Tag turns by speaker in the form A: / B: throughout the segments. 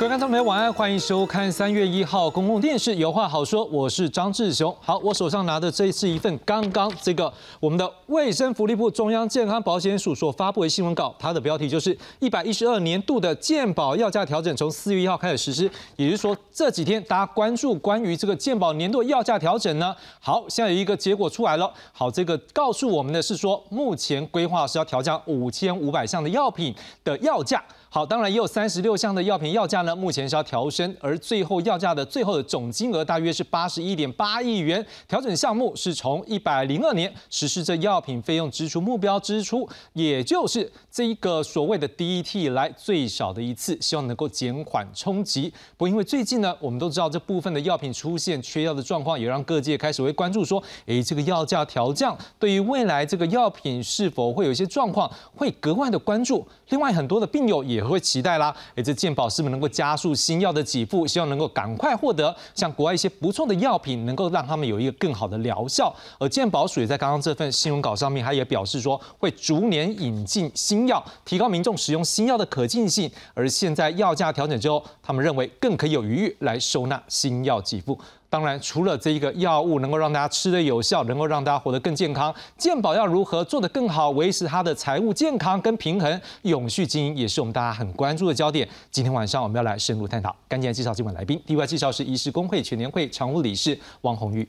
A: 各位观众朋友，晚安，欢迎收看三月一号公共电视《有话好说》，我是张志雄。好，我手上拿的这是一份刚刚这个我们的卫生福利部中央健康保险署所发布的新闻稿，它的标题就是一百一十二年度的健保药价调整从四月一号开始实施，也就是说这几天大家关注关于这个健保年度药价调整呢，好，现在有一个结果出来了。好，这个告诉我们的是说，目前规划是要调降五千五百项的药品的药价。好，当然也有三十六项的药品药价呢，目前是要调升，而最后药价的最后的总金额大约是八十一点八亿元。调整项目是从一百零二年实施这药品费用支出目标支出，也就是这一个所谓的第一替来最少的一次，希望能够减缓冲击。不过因为最近呢，我们都知道这部分的药品出现缺药的状况，也让各界开始会关注说，诶，这个药价调降对于未来这个药品是否会有一些状况，会格外的关注。另外很多的病友也。也会期待啦，哎，这健保是不是能够加速新药的给付？希望能够赶快获得像国外一些不错的药品，能够让他们有一个更好的疗效。而健保署也在刚刚这份新闻稿上面，他也表示说，会逐年引进新药，提高民众使用新药的可进性。而现在药价调整之后，他们认为更可以有余裕来收纳新药给付。当然，除了这一个药物能够让大家吃的有效，能够让大家活得更健康，健保要如何做得更好，维持它的财务健康跟平衡，永续经营也是我们大家很关注的焦点。今天晚上我们要来深入探讨。赶紧来介绍今晚来宾，第一位介绍是医师工会全年会常务理事王红玉。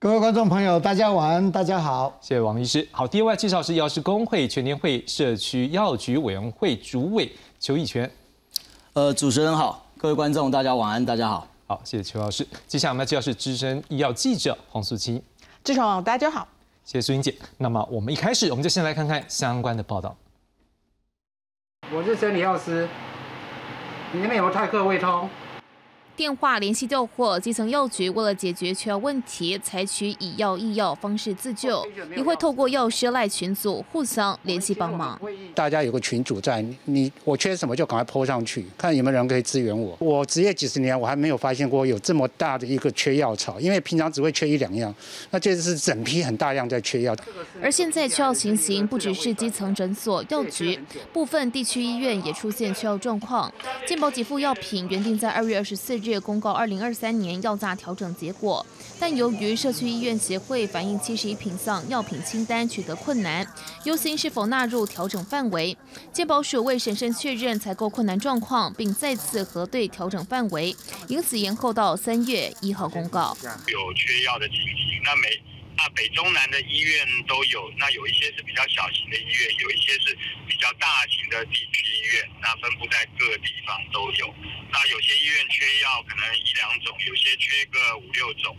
B: 各位观众朋友，大家晚安，大家好，
A: 谢谢王医师。好，第二位介绍是药师工会全年会社区药局委员会主委邱义全。
C: 呃，主持人好，各位观众大家晚安，大家好。
A: 好，谢谢邱老师。接下来我们要介绍是资深医药记者黄素清。
D: 志雄，大家好。
A: 谢谢苏英姐。那么我们一开始，我们就先来看看相关的报道。
E: 我是生理药师，你那边有没有泰克胃通？
D: 电话联系调货，基层药局为了解决缺药问题，采取以药易药方式自救，也会透过药师赖群组互相联系帮忙。
F: 大家有个群组在，你我缺什么就赶快泼上去，看有没有人可以支援我。我职业几十年，我还没有发现过有这么大的一个缺药潮，因为平常只会缺一两样，那这次是整批很大量在缺药。
D: 而现在缺药情形不只是基层诊所、药局，部分地区医院也出现缺药状况。健保给付药品原定在二月二十四日。公告二零二三年药价调整结果，但由于社区医院协会反映七十一品项药品清单取得困难，忧心是否纳入调整范围。健保署未审慎确认采购困难状况，并再次核对调整范围，因此延后到三月一号公告。
G: 有缺药的情形，那每。那北中南的医院都有，那有一些是比较小型的医院，有一些是比较大型的地区医院，那分布在各地方都有。那有些医院缺药，可能一两种，有些缺个五六种。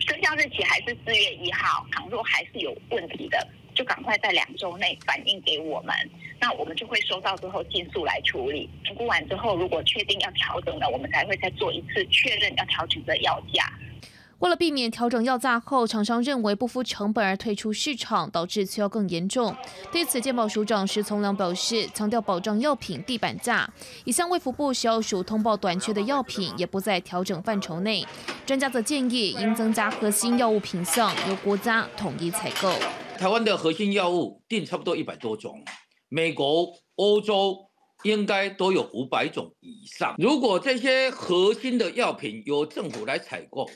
H: 生效日期还是四月一号，倘若还是有问题的，就赶快在两周内反映给我们，那我们就会收到之后尽速来处理。评估完之后，如果确定要调整了，我们才会再做一次确认要调整的药价。
D: 为了避免调整药价后，厂商认为不付成本而退出市场，导致缺药更严重。对此，健保署长石从良表示，强调保障药品地板价，已向卫福部食药署通报短缺的药品也不在调整范畴内。专家则建议应增加核心药物品项，由国家统一采购。
I: 台湾的核心药物定差不多一百多种，美国、欧洲应该都有五百种以上。如果这些核心的药品由政府来采购，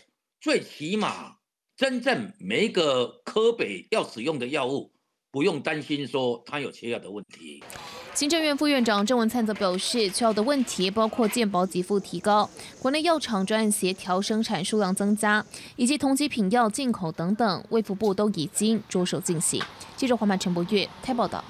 I: 最起码，真正每个科北要使用的药物，不用担心说它有缺药的问题。
D: 行政院副院长郑文灿则表示，缺药的问题包括健保给付提高、国内药厂专案协调生产数量增加，以及同级品药进口等等，卫福部都已经着手进行。记者黄曼陈博月台报道。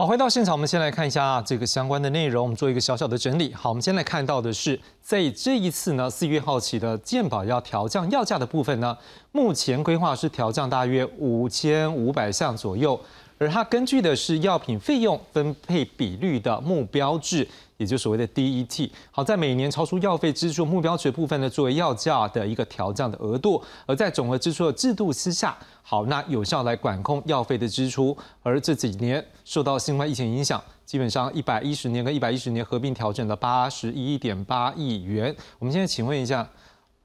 A: 好，回到现场，我们先来看一下这个相关的内容，我们做一个小小的整理。好，我们先来看到的是，在这一次呢，四月号起的健保要调降药价的部分呢，目前规划是调降大约五千五百项左右，而它根据的是药品费用分配比率的目标制。也就所谓的 DET，好，在每年超出药费支出目标值部分呢，作为药价的一个调降的额度，而在总额支出的制度之下，好，那有效来管控药费的支出。而这几年受到新冠疫情影响，基本上一百一十年跟一百一十年合并调整了八十一点八亿元。我们现在请问一下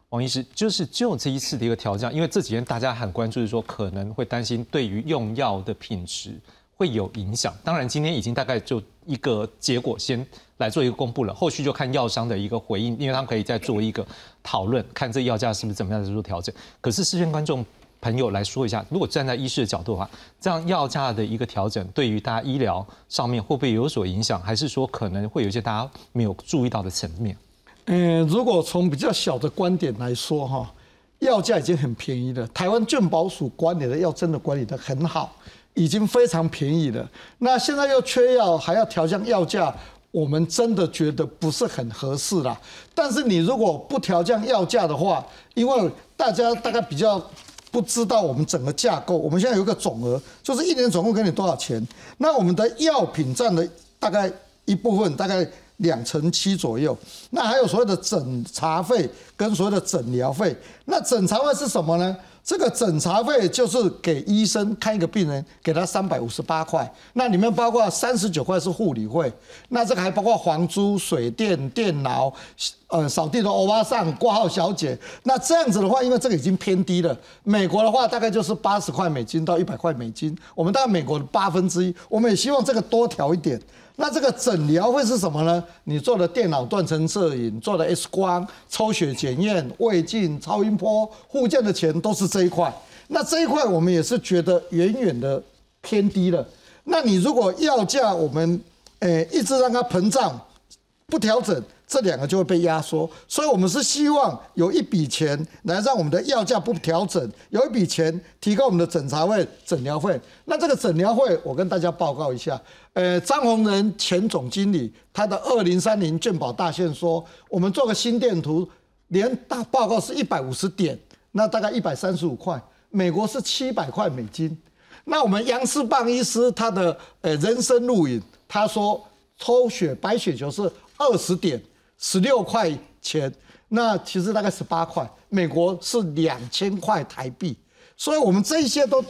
A: 王医师，就是就这一次的一个调降，因为这几年大家很关注，是说可能会担心对于用药的品质。会有影响？当然，今天已经大概就一个结果先来做一个公布了，后续就看药商的一个回应，因为他们可以再做一个讨论，看这药价是不是怎么样的做调整。可是，视线观众朋友来说一下，如果站在医师的角度的话，这样药价的一个调整，对于大家医疗上面会不会有所影响？还是说可能会有一些大家没有注意到的层面？
B: 嗯，如果从比较小的观点来说，哈，药价已经很便宜了。台湾健保署管理的药真的管理的很好，已经非常便宜了。那现在又缺药，还要调降药价，我们真的觉得不是很合适啦。但是你如果不调降药价的话，因为大家大概比较不知道我们整个架构，我们现在有一个总额，就是一年总共给你多少钱。那我们的药品占了大概一部分，大概。两成七左右，那还有所谓的诊查费跟所谓的诊疗费。那诊查费是什么呢？这个诊查费就是给医生看一个病人，给他三百五十八块，那里面包括三十九块是护理费，那这个还包括房租、水电、电脑、呃扫地的欧巴桑、挂号小姐。那这样子的话，因为这个已经偏低了，美国的话大概就是八十块美金到一百块美金，我们大概美国的八分之一，我们也希望这个多调一点。那这个诊疗会是什么呢？你做的电脑断层摄影、做的 X 光、抽血检验、胃镜、超音波、护件的钱都是这一块。那这一块我们也是觉得远远的偏低了。那你如果药价我们诶一直让它膨胀，不调整。这两个就会被压缩，所以我们是希望有一笔钱来让我们的药价不调整，有一笔钱提高我们的诊查费、诊疗费。那这个诊疗费，我跟大家报告一下。呃，张宏仁前总经理他的二零三零健保大线说，我们做个心电图，连大报告是一百五十点，那大概一百三十五块，美国是七百块美金。那我们杨世棒医师他的呃人生录影，他说抽血白血球是二十点。十六块钱，那其实大概十八块，美国是两千块台币，所以我们这一些都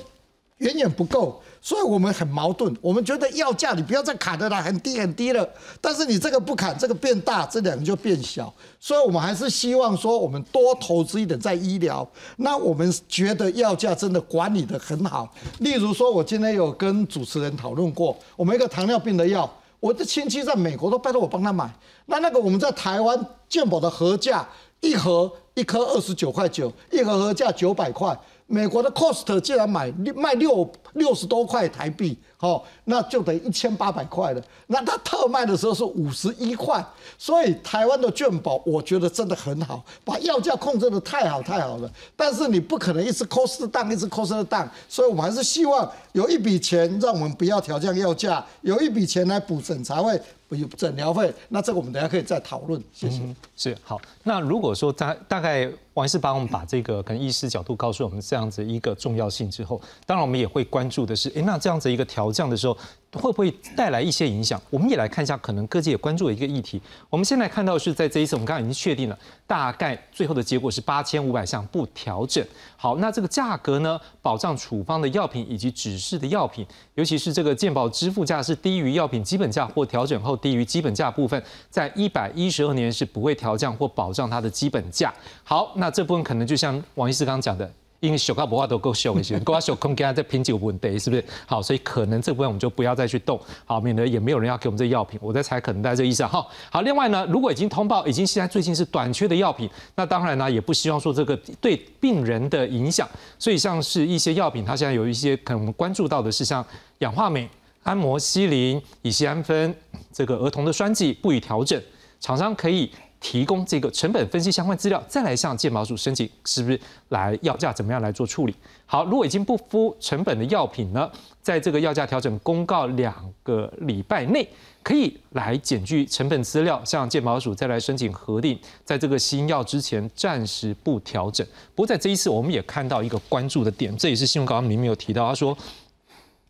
B: 远远不够，所以我们很矛盾。我们觉得药价你不要再砍的了，很低很低了，但是你这个不砍，这个变大，这两个就变小，所以我们还是希望说，我们多投资一点在医疗。那我们觉得药价真的管理的很好，例如说，我今天有跟主持人讨论过，我们一个糖尿病的药。我的亲戚在美国都拜托我帮他买，那那个我们在台湾健保的合价一盒一颗二十九块九，一盒合价九百块。美国的 cost 竟然买卖六六十多块台币，哦，那就等于一千八百块了。那他特卖的时候是五十一块，所以台湾的健保我觉得真的很好，把药价控制的太好太好了。但是你不可能一直 cost down，一直 cost down，所以我们还是希望有一笔钱让我们不要调降药价，有一笔钱来补诊查费。有诊疗费，那这个我们等下可以再讨论。谢谢。
A: 是好，那如果说大大概王医师帮我们把这个可能医师角度告诉我们这样子一个重要性之后，当然我们也会关关注的是，哎，那这样子一个调降的时候。会不会带来一些影响？我们也来看一下，可能各界也关注的一个议题。我们现在看到是在这一次，我们刚刚已经确定了，大概最后的结果是八千五百项不调整。好，那这个价格呢？保障处方的药品以及指示的药品，尤其是这个健保支付价是低于药品基本价或调整后低于基本价部分，在一百一十二年是不会调降或保障它的基本价。好，那这部分可能就像王医师刚刚讲的。因为小高不话都够小一些，够小空给他在拼酒问题，是不是？好，所以可能这部分我们就不要再去动，好，免得也没有人要给我们这药品。我在猜，可能在这意思。哈，好，另外呢，如果已经通报，已经现在最近是短缺的药品，那当然呢，也不希望说这个对病人的影响。所以像是一些药品，它现在有一些可能我们关注到的是像氧化镁、安摩西林、乙酰氨酚这个儿童的栓剂不予调整，厂商可以。提供这个成本分析相关资料，再来向健保署申请，是不是来药价怎么样来做处理？好，如果已经不敷成本的药品呢，在这个药价调整公告两个礼拜内，可以来检具成本资料，向健保署再来申请核定，在这个新药之前暂时不调整。不过在这一次，我们也看到一个关注的点，这也是新闻稿里面有提到，他说。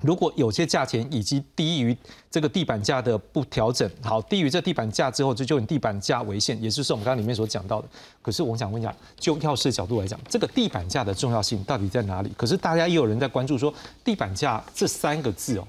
A: 如果有些价钱已经低于这个地板价的不调整，好，低于这地板价之后，就就以地板价为限，也就是我们刚刚里面所讲到的。可是我想问一下，就药师角度来讲，这个地板价的重要性到底在哪里？可是大家也有人在关注说，地板价这三个字哦，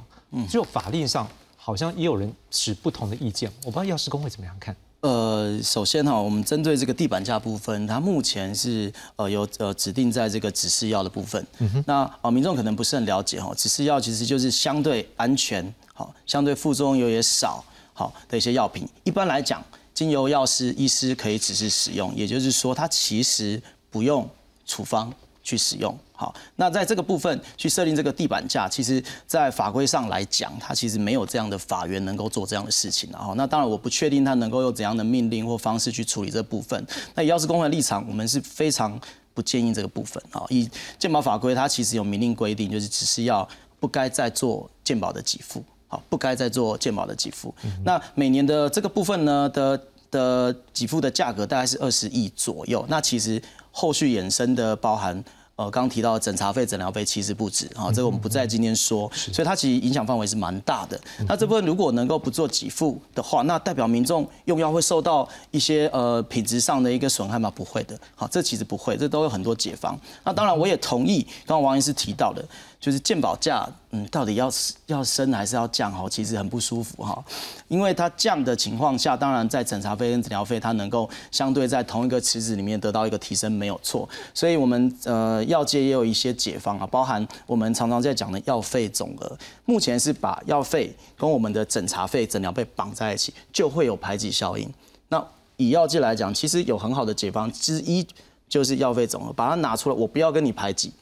A: 就法令上好像也有人持不同的意见。我不知道药师工会怎么样看。
C: 呃，首先哈，我们针对这个地板价部分，它目前是呃有呃指定在这个指示药的部分。那啊，民众可能不是很了解哈，指示药其实就是相对安全，好，相对副作用也少，好的一些药品。一般来讲，经由药师、医师可以指示使用，也就是说，它其实不用处方去使用。好，那在这个部分去设定这个地板价，其实，在法规上来讲，它其实没有这样的法源能够做这样的事情。然后，那当然我不确定它能够用怎样的命令或方式去处理这部分。那以药师公会的立场，我们是非常不建议这个部分。啊，以健保法规，它其实有明令规定，就是只是要不该再做健保的给付，好，不该再做健保的给付。那每年的这个部分呢的的给付的价格大概是二十亿左右。那其实后续衍生的包含。呃，刚刚提到诊查费、诊疗费其实不止啊，这个我们不在今天说，所以它其实影响范围是蛮大的。那这部分如果能够不做给付的话，那代表民众用药会受到一些呃品质上的一个损害吗？不会的，好，这其实不会，这都有很多解方。那当然我也同意，刚刚王医师提到的。就是健保价，嗯，到底要要升还是要降？哈，其实很不舒服哈，因为它降的情况下，当然在诊查费跟诊疗费，它能够相对在同一个池子里面得到一个提升，没有错。所以我们呃药界也有一些解方啊，包含我们常常在讲的药费总额，目前是把药费跟我们的诊查费、诊疗费绑在一起，就会有排挤效应。那以药界来讲，其实有很好的解方之一，就是药费总额，把它拿出来，我不要跟你排挤。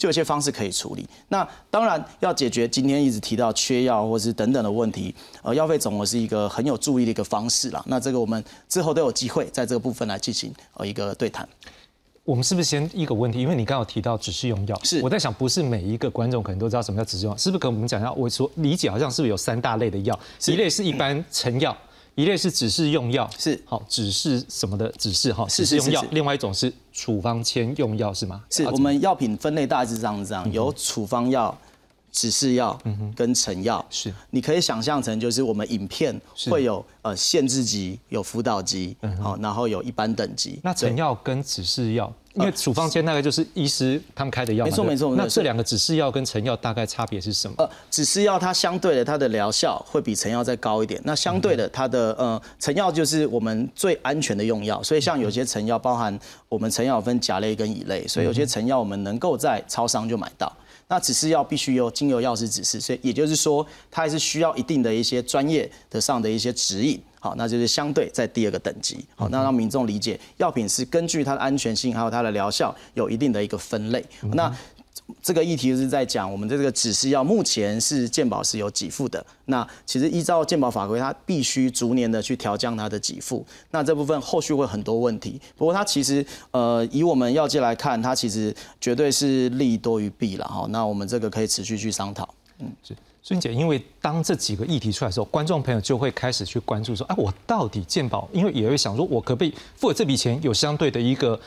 C: 就有些方式可以处理。那当然要解决今天一直提到缺药或是等等的问题，呃，药费总额是一个很有注意的一个方式啦。那这个我们之后都有机会在这个部分来进行呃一个对谈。
A: 我们是不是先一个问题？因为你刚刚提到只是用药，
C: 是
A: 我在想，不是每一个观众可能都知道什么叫只是用药，是不是？跟我们讲一下，我所理解好像是不是有三大类的药？一类是一般成药。一类是指示用药，
C: 是
A: 好，指示什么的指示哈，
C: 是
A: 是用药。另外一种是处方签用药是吗？
C: 是我们药品分类大致上是这样，有处方药、指示药跟成药。
A: 是，
C: 你可以想象成就是我们影片会有呃限制级、有辅导级，好，然后有一般等级。
A: 那成药跟指示药。因为处方签大概就是医师他们开的药，
C: 没错没错。
A: 那这两个指示药跟成药大概差别是什么？呃，
C: 指示药它相对的它的疗效会比成药再高一点。那相对的它的呃成药就是我们最安全的用药，所以像有些成药包含我们成药分甲类跟乙类，所以有些成药我们能够在超商就买到。那只是要必须有精油药师指示，所以也就是说它还是需要一定的一些专业的上的一些指引。好，那就是相对在第二个等级。好，那让民众理解，药品是根据它的安全性还有它的疗效有一定的一个分类。那这个议题是在讲我们的这个指示药，目前是健保是有给付的。那其实依照健保法规，它必须逐年的去调降它的给付。那这部分后续会很多问题。不过它其实呃，以我们药界来看，它其实绝对是利多于弊了。哈，那我们这个可以持续去商讨。
A: 嗯，是。孙姐，因为当这几个议题出来的时候，观众朋友就会开始去关注说，哎，我到底健保？因为也会想说，我可不可以付了这笔钱有相对的一个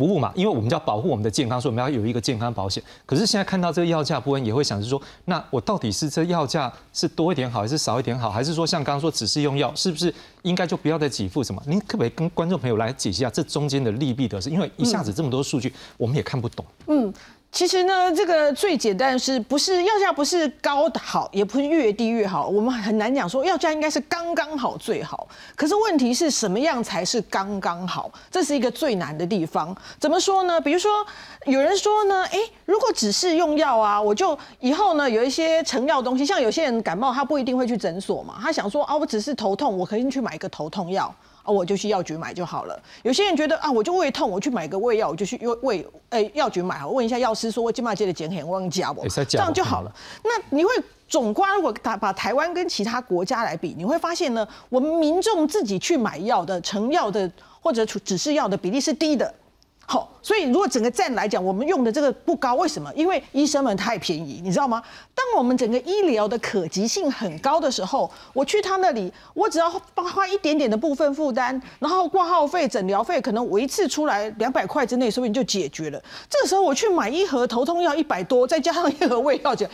A: 服务嘛？因为我们要保护我们的健康，所以我们要有一个健康保险。可是现在看到这个药价部分，也会想是说，那我到底是这药价是多一点好，还是少一点好？还是说像刚刚说只是用药，是不是应该就不要再给付什么？您可不可以跟观众朋友来解析一下这中间的利弊得失？因为一下子这么多数据，我们也看不懂。嗯。
J: 其实呢，这个最简单是不是药价不是高的好，也不是越低越好。我们很难讲说药价应该是刚刚好最好。可是问题是什么样才是刚刚好？这是一个最难的地方。怎么说呢？比如说有人说呢，哎，如果只是用药啊，我就以后呢有一些成药东西，像有些人感冒，他不一定会去诊所嘛，他想说啊，我只是头痛，我可以去买一个头痛药。啊，我就去药局买就好了。有些人觉得啊，我就胃痛，我去买个胃药，我就去药胃诶药局买。好问一下药师，说我今麦接的减很忘加我？这样就好了。那你会总观，如果把把台湾跟其他国家来比，你会发现呢，我们民众自己去买药的成药的或者只是药的比例是低的。好，所以如果整个站来讲，我们用的这个不高，为什么？因为医生们太便宜，你知道吗？当我们整个医疗的可及性很高的时候，我去他那里，我只要花一点点的部分负担，然后挂号费、诊疗费，可能我一次出来两百块之内，说不定就解决了。这个时候我去买一盒头痛药一百多，再加上一盒胃药就，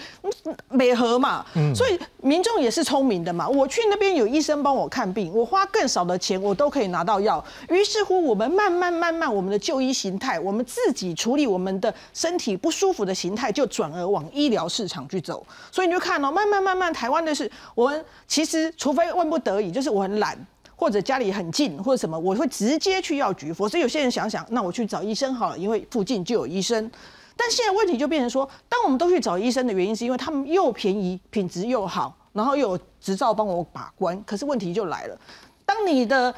J: 每盒嘛。所以民众也是聪明的嘛，我去那边有医生帮我看病，我花更少的钱，我都可以拿到药。于是乎，我们慢慢慢慢，我们的就医。形态，我们自己处理我们的身体不舒服的形态，就转而往医疗市场去走。所以你就看哦，慢慢慢慢，台湾的是，我们其实除非万不得已，就是我很懒，或者家里很近或者什么，我会直接去药局。否则有些人想想，那我去找医生好了，因为附近就有医生。但现在问题就变成说，当我们都去找医生的原因，是因为他们又便宜、品质又好，然后又有执照帮我把关。可是问题就来了，当你的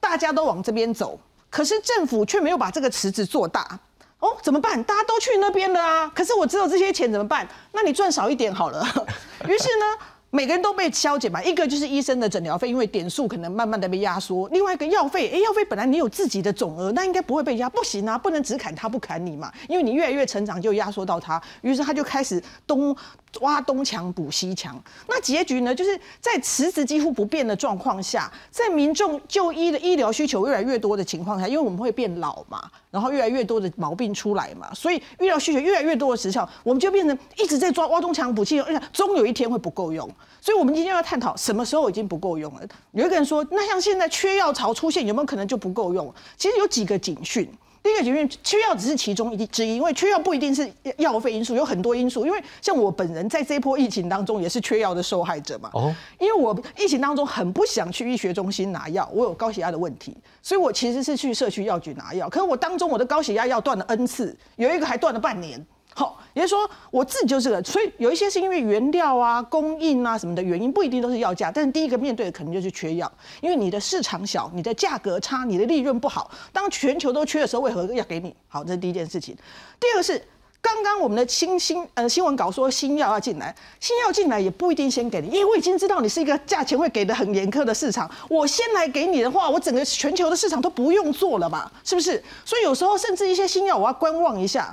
J: 大家都往这边走，可是政府却没有把这个池子做大。哦，怎么办？大家都去那边了啊！可是我只有这些钱怎么办？那你赚少一点好了。于是呢，每个人都被消减嘛。一个就是医生的诊疗费，因为点数可能慢慢的被压缩；另外一个药费，哎，药费本来你有自己的总额，那应该不会被压，不行啊，不能只砍他不砍你嘛，因为你越来越成长就压缩到他。于是他就开始东挖东墙补西墙。那结局呢，就是在辞职几乎不变的状况下，在民众就医的医疗需求越来越多的情况下，因为我们会变老嘛。然后越来越多的毛病出来嘛，所以医疗需求越来越多的时候，我们就变成一直在抓挖东墙补西墙，而且终有一天会不够用。所以我们今天要探讨什么时候已经不够用了。有一个人说，那像现在缺药潮出现，有没有可能就不够用？其实有几个警讯。第一个警讯，缺药只是其中一之一，因为缺药不一定是药费因素，有很多因素。因为像我本人在这一波疫情当中也是缺药的受害者嘛。哦。因为我疫情当中很不想去医学中心拿药，我有高血压的问题，所以我其实是去社区药局拿药。可是我当中我的高血压药断了 N 次，有一个还断了半年。好，也就是说我自己就是个，所以有一些是因为原料啊、供应啊什么的原因，不一定都是药价。但是第一个面对的可能就是缺药，因为你的市场小，你的价格差，你的利润不好。当全球都缺的时候，为何要给你？好，这是第一件事情。第二个是刚刚我们的新新呃新闻稿说新药要进来，新药进来也不一定先给你，因为我已经知道你是一个价钱会给的很严苛的市场，我先来给你的话，我整个全球的市场都不用做了嘛，是不是？所以有时候甚至一些新药我要观望一下。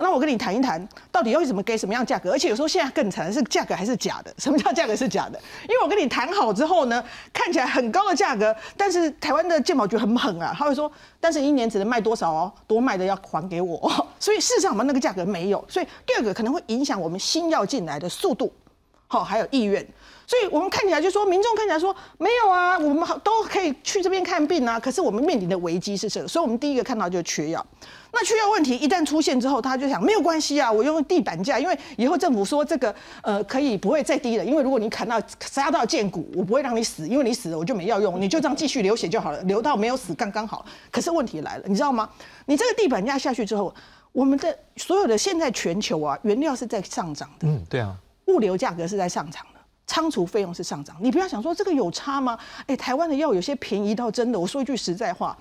J: 那我跟你谈一谈，到底要怎么给什么样价格？而且有时候现在更惨的是价格还是假的。什么叫价格是假的？因为我跟你谈好之后呢，看起来很高的价格，但是台湾的健保局很狠啊，他会说，但是一年只能卖多少哦，多卖的要还给我。所以事实上我们那个价格没有。所以第二个可能会影响我们新药进来的速度，好，还有意愿。所以我们看起来就说，民众看起来说没有啊，我们都可以去这边看病啊。可是我们面临的危机是这个，所以我们第一个看到就是缺药。那缺药问题一旦出现之后，他就想没有关系啊，我用地板价，因为以后政府说这个呃可以不会再低了，因为如果你砍到杀到剑骨，我不会让你死，因为你死了我就没药用，你就这样继续流血就好了，流到没有死刚刚好。可是问题来了，你知道吗？你这个地板价下去之后，我们的所有的现在全球啊原料是在上涨的，
A: 嗯，对啊，
J: 物流价格是在上涨的，仓储费用是上涨，你不要想说这个有差吗？哎，台湾的药有些便宜到真的，我说一句实在话。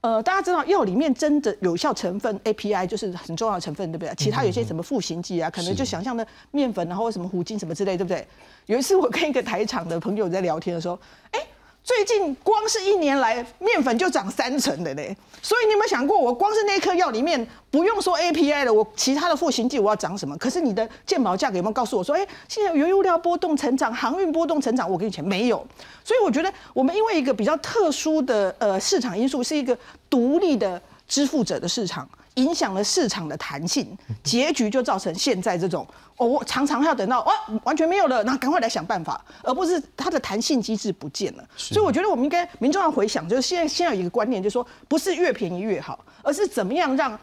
J: 呃，大家知道药里面真的有效成分 API 就是很重要的成分，对不对？其他有些什么复形剂啊，可能就想象的面粉，然后什么糊精什么之类，对不对？有一次我跟一个台厂的朋友在聊天的时候，哎。最近光是一年来面粉就涨三成的嘞，所以你有没有想过，我光是那颗药里面不用说 API 了，我其他的赋形剂我要涨什么？可是你的健保价格有没有告诉我说，哎，现在原油料波动成长，航运波动成长，我给你钱没有？所以我觉得我们因为一个比较特殊的呃市场因素，是一个独立的支付者的市场。影响了市场的弹性，结局就造成现在这种哦，我常常要等到哦完全没有了，那赶快来想办法，而不是它的弹性机制不见了。所以我觉得我们应该民众要回想，就是现在现在有一个观念，就是说不是越便宜越好，而是怎么样让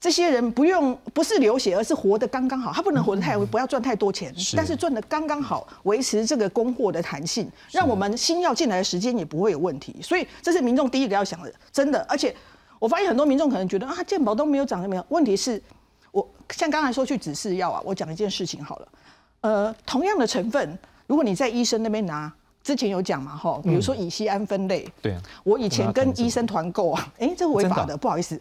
J: 这些人不用不是流血，而是活得刚刚好。他不能活得太不要赚太多钱，但是赚得刚刚好，维持这个供货的弹性，让我们新药进来的时间也不会有问题。所以这是民众第一个要想的，真的，而且。我发现很多民众可能觉得啊，健保都没有涨，没有？问题是，我像刚才说去指示药啊，我讲一件事情好了。呃，同样的成分，如果你在医生那边拿，之前有讲嘛，哈，比如说乙酰胺分类，
A: 对啊，
J: 我以前跟医生团购啊，哎，这个违法的，不好意思，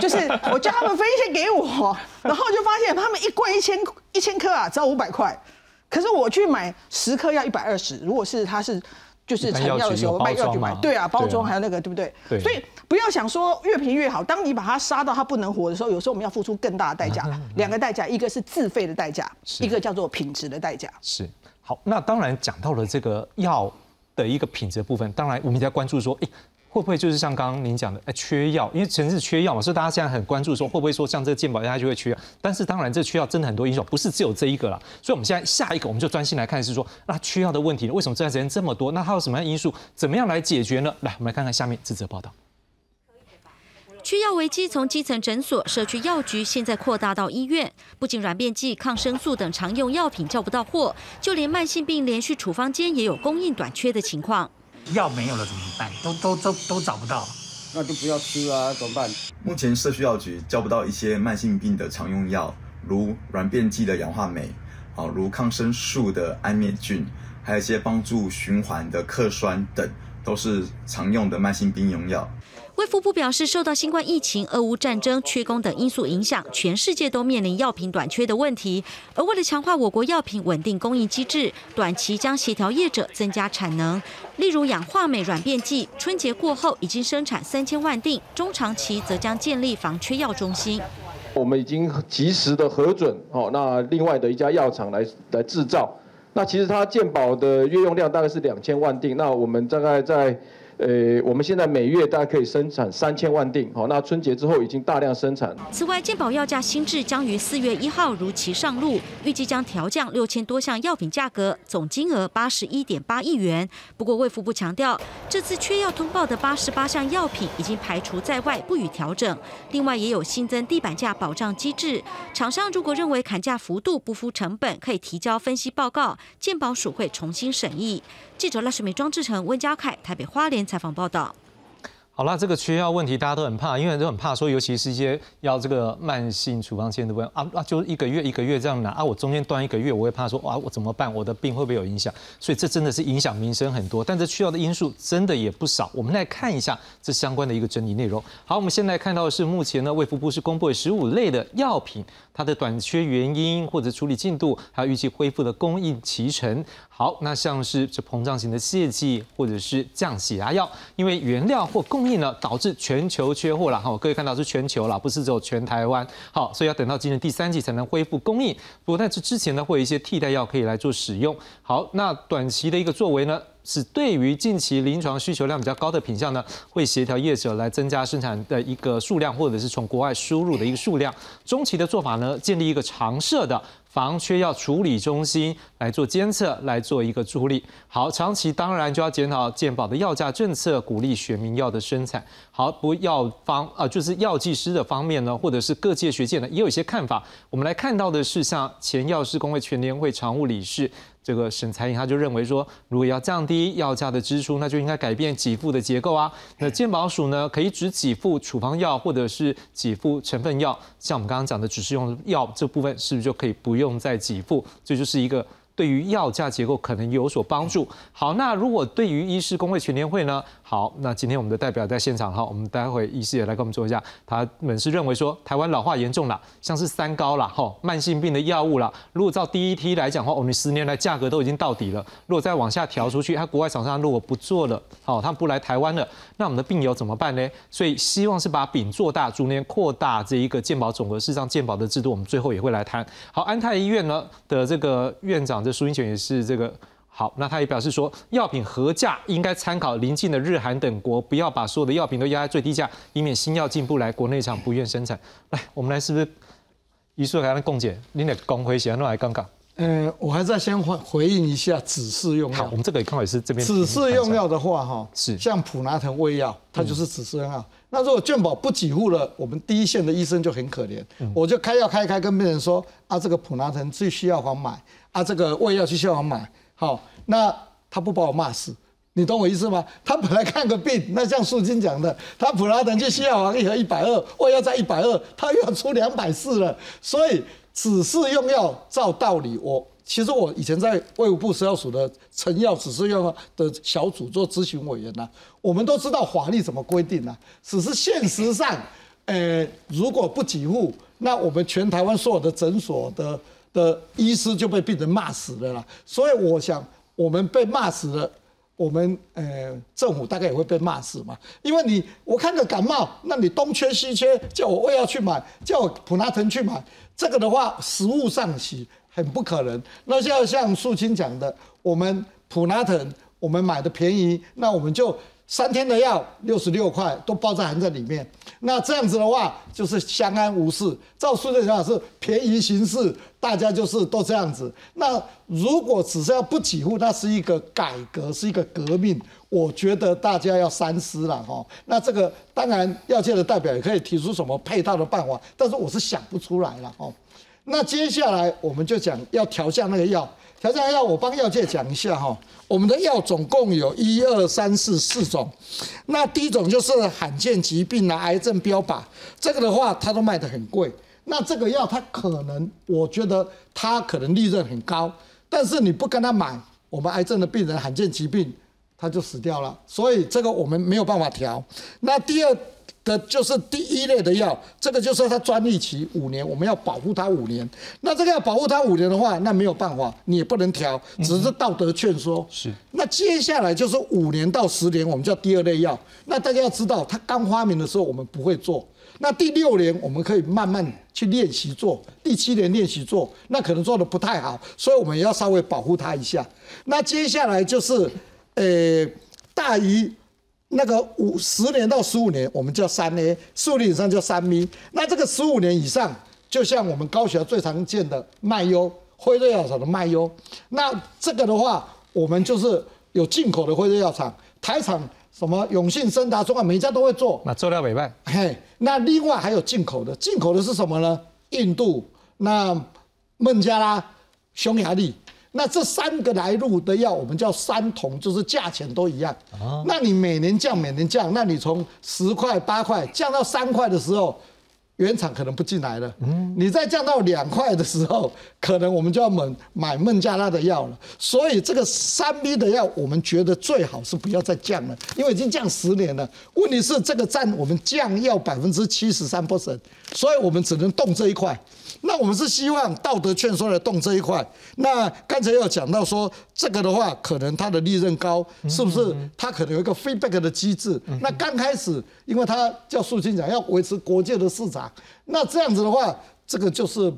J: 就是我叫他们分一些给我，然后就发现他们一罐一千一千颗啊，只要五百块，可是我去买十颗要一百二十，如果是他是。就是成药的时候卖药就买，对啊，包装还有那个，对不对？对。所以不要想说越便宜越好。当你把它杀到它不能活的时候，有时候我们要付出更大的代价。两个代价，一个是自费的代价，一个叫做品质的代价。
A: 是。好，那当然讲到了这个药的一个品质部分，当然我们在关注说，哎。会不会就是像刚刚您讲的，哎，缺药？因为城市缺药嘛，所以大家现在很关注说，会不会说像这个健保，它就会缺药？但是当然，这缺药真的很多因素，不是只有这一个了。所以我们现在下一个，我们就专心来看是说，那缺药的问题呢？为什么这段时间这么多？那它有什么样因素？怎么样来解决呢？来，我们来看看下面这则报道。
K: 缺药危机从基层诊所、社区药局，现在扩大到医院。不仅软便剂、抗生素等常用药品叫不到货，就连慢性病连续处方间也有供应短缺的情况。
L: 药没有了怎么办？都都都都找不到，
M: 那就不要吃啊，怎么办？
N: 目前社区药局交不到一些慢性病的常用药，如软便剂的氧化镁，啊，如抗生素的安灭菌，还有一些帮助循环的克酸等，都是常用的慢性病用药。
K: 卫福部表示，受到新冠疫情、俄乌战争、缺工等因素影响，全世界都面临药品短缺的问题。而为了强化我国药品稳定供应机制，短期将协调业者增加产能，例如氧化镁软便剂，春节过后已经生产三千万锭，中长期则将建立防缺药中心。
O: 我们已经及时的核准，哦，那另外的一家药厂来来制造。那其实它健保的月用量大概是两千万锭，那我们大概在。呃，我们现在每月大概可以生产三千万锭，好，那春节之后已经大量生产。
K: 此外，健保药价新制将于四月一号如期上路，预计将调降六千多项药品价格，总金额八十一点八亿元。不过，卫福部强调，这次缺药通报的八十八项药品已经排除在外，不予调整。另外，也有新增地板价保障机制，厂商如果认为砍价幅度不符成本，可以提交分析报告，健保署会重新审议。记者赖世美、庄志成、温家凯，台北花莲采访报道。
A: 好了，这个缺药问题大家都很怕，因为都很怕说，尤其是一些要这个慢性处方签的问啊啊，就一个月一个月这样拿啊，我中间断一个月，我会怕说哇，我怎么办？我的病会不会有影响？所以这真的是影响民生很多，但这缺药的因素真的也不少。我们来看一下这相关的一个整理内容。好，我们现在看到的是目前呢，卫福部是公布了十五类的药品，它的短缺原因或者处理进度，还有预计恢复的供应期程。好，那像是这膨胀型的泻剂或者是降血压药，因为原料或供应呢导致全球缺货了。好，各位看到是全球了，不是只有全台湾。好，所以要等到今年第三季才能恢复供应。不过在这之前呢，会有一些替代药可以来做使用。好，那短期的一个作为呢，是对于近期临床需求量比较高的品项呢，会协调业者来增加生产的一个数量，或者是从国外输入的一个数量。中期的做法呢，建立一个常设的。防缺药处理中心来做监测，来做一个助力。好，长期当然就要检讨健保的药价政策，鼓励选民药的生产。好，不药方啊，就是药剂师的方面呢，或者是各界学界呢，也有一些看法。我们来看到的是，像前药师工会全联会常务理事。这个沈财颖他就认为说，如果要降低药价的支出，那就应该改变给付的结构啊。那健保署呢，可以只给付处方药或者是给付成分药，像我们刚刚讲的只是用药这部分，是不是就可以不用再给付？这就是一个。对于药价结构可能有所帮助。好，那如果对于医师工会全联会呢？好，那今天我们的代表在现场哈，我们待会医师也来跟我们做一下。他们是认为说，台湾老化严重了，像是三高了哈，慢性病的药物了。如果照第一梯来讲的话，我们十年来价格都已经到底了。如果再往下调出去，他国外厂商如果不做了，好，他们不来台湾了，那我们的病友怎么办呢？所以希望是把饼做大，逐年扩大这一个健保总额，事实上健保的制度，我们最后也会来谈。好，安泰医院呢的这个院长这。苏英权也是这个好，那他也表示说，药品合价应该参考邻近的日韩等国，不要把所有的药品都压在最低价，以免新药进不来，国内厂不愿生产。来，我们来是不是一束给他共解？您得公回写，那来刚刚。
B: 嗯，我还在先回回应一下指示用药。
A: 好，我们这个刚好也是这边。
B: 指示用药的话，哈，
A: 是
B: 像普拿疼胃药，它就是指示用药。那如果健保不给付了，我们第一线的医生就很可怜，我就开药开开，跟病人说啊，这个普拿疼去需药房买。啊，这个胃药去药房买，好，那他不把我骂死，你懂我意思吗？他本来看个病，那像素金讲的，他普拉登去西药房一盒一百二，我要在一百二，他又要出两百四了，所以指示用药照道理，我其实我以前在卫务部食药署的成药指示用的小组做咨询委员呐，我们都知道法律怎么规定呐，只是现实上，呃，如果不给付，那我们全台湾所有的诊所的。的医师就被病人骂死了啦，所以我想我们被骂死了，我们呃政府大概也会被骂死嘛。因为你我看个感冒，那你东缺西缺，叫我胃药去买，叫我普拿疼去买，这个的话实物上起很不可能。那像像素清讲的，我们普拿疼我们买的便宜，那我们就。三天的药六十六块都包在含在里面，那这样子的话就是相安无事。照书记讲是便宜行事，大家就是都这样子。那如果只是要不给付，那是一个改革，是一个革命。我觉得大家要三思了哈。那这个当然药界的代表也可以提出什么配套的办法，但是我是想不出来了哦。那接下来我们就讲要调降那个药。调降药我帮药界讲一下哈，我们的药总共有一二三四四种，那第一种就是罕见疾病啊，癌症标靶，这个的话它都卖得很贵。那这个药它可能，我觉得它可能利润很高，但是你不跟他买，我们癌症的病人罕见疾病他就死掉了，所以这个我们没有办法调。那第二的就是第一类的药，这个就是它专利期五年，我们要保护它五年。那这个要保护它五年的话，那没有办法，你也不能调，只是道德劝说。
A: 是。
B: 那接下来就是五年到十年，我们叫第二类药。那大家要知道，它刚发明的时候我们不会做。那第六年我们可以慢慢去练习做，第七年练习做，那可能做的不太好，所以我们也要稍微保护它一下。那接下来就是，呃，大于那个五十年到十五年，我们叫三 A，十五年以上叫三 B。那这个十五年以上，就像我们高血压最常见的麦优，辉瑞药厂的麦优。那这个的话，我们就是有进口的辉瑞药厂，台厂。什么永信、森达、中华，每家都会做。
A: 那做料委办。
B: 嘿，那另外还有进口的，进口的是什么呢？印度、那孟加拉、匈牙利，那这三个来路的药，我们叫三同，就是价钱都一样。哦。那你每年降，每年降，那你从十块、八块降到三块的时候。原厂可能不进来了，你再降到两块的时候，可能我们就要买买孟加拉的药了。所以这个三 B 的药，我们觉得最好是不要再降了，因为已经降十年了。问题是这个占我们降药百分之七十三 percent，所以我们只能动这一块。那我们是希望道德劝说来动这一块。那刚才有讲到说，这个的话可能它的利润高，是不是？它可能有一个 feedback 的机制。那刚开始，因为它叫素清讲要维持国界的市场，那这样子的话，这个就是。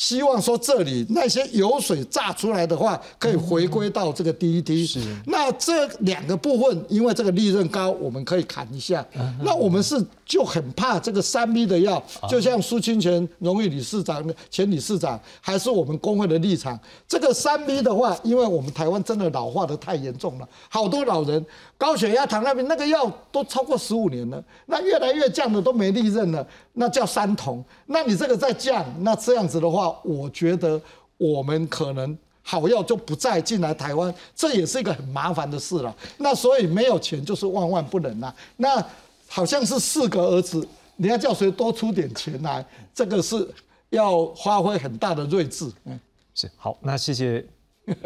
B: 希望说这里那些油水榨出来的话，可以回归到这个第一梯。是。那这两个部分，因为这个利润高，我们可以砍一下。那我们是就很怕这个三 B 的药，就像苏清泉荣誉理事长、前理事长，还是我们工会的立场。这个三 B 的话，因为我们台湾真的老化的太严重了，好多老人高血压、糖尿病那个药都超过十五年了，那越来越降的都没利润了，那叫三酮。那你这个再降，那这样子的话。我觉得我们可能好药就不再进来台湾，这也是一个很麻烦的事了。那所以没有钱就是万万不能啊。那好像是四个儿子，你要叫谁多出点钱来，这个是要发挥很大的睿智。
A: 嗯，是好，那谢谢。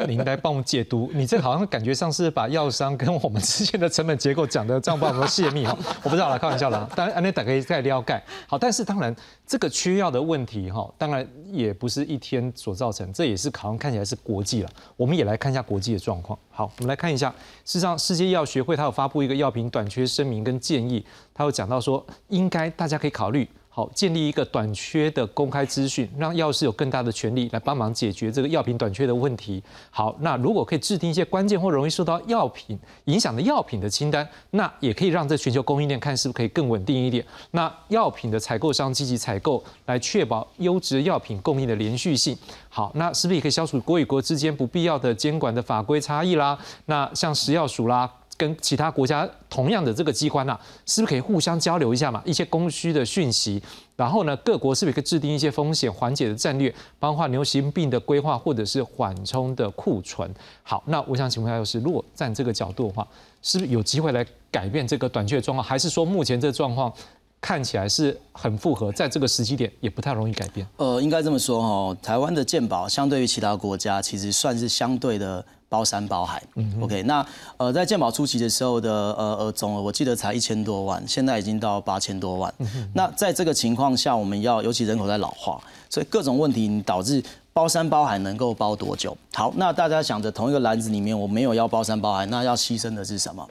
A: 您来帮我解读，你这好像感觉上是把药商跟我们之间的成本结构讲的这样帮我们泄密哈，我不知道了，开玩笑了。当然，安内打可以再撩盖。好，但是当然这个缺药的问题哈，当然也不是一天所造成，这也是好像看起来是国际了。我们也来看一下国际的状况。好，我们来看一下，事实上世界药学会它有发布一个药品短缺声明跟建议，它有讲到说应该大家可以考虑。好，建立一个短缺的公开资讯，让药师有更大的权利来帮忙解决这个药品短缺的问题。好，那如果可以制定一些关键或容易受到药品影响的药品的清单，那也可以让这全球供应链看是不是可以更稳定一点。那药品的采购商积极采购，来确保优质药品供应的连续性。好，那是不是也可以消除国与国之间不必要的监管的法规差异啦？那像食药署啦。跟其他国家同样的这个机关呐，是不是可以互相交流一下嘛？一些供需的讯息，然后呢，各国是不是可以制定一些风险缓解的战略，包括流行病的规划或者是缓冲的库存？好，那我想请问一下，就是如果站这个角度的话，是不是有机会来改变这个短缺状况？还是说目前这状况看起来是很复合，在这个时机点也不太容易改变？
C: 呃，应该这么说哈，台湾的健保相对于其他国家，其实算是相对的。包山包海嗯，OK，那呃，在健保初期的时候的呃呃总额，我记得才一千多万，现在已经到八千多万。嗯那在这个情况下，我们要尤其人口在老化，所以各种问题导致包山包海能够包多久？好，那大家想着同一个篮子里面，我没有要包山包海，那要牺牲的是什么？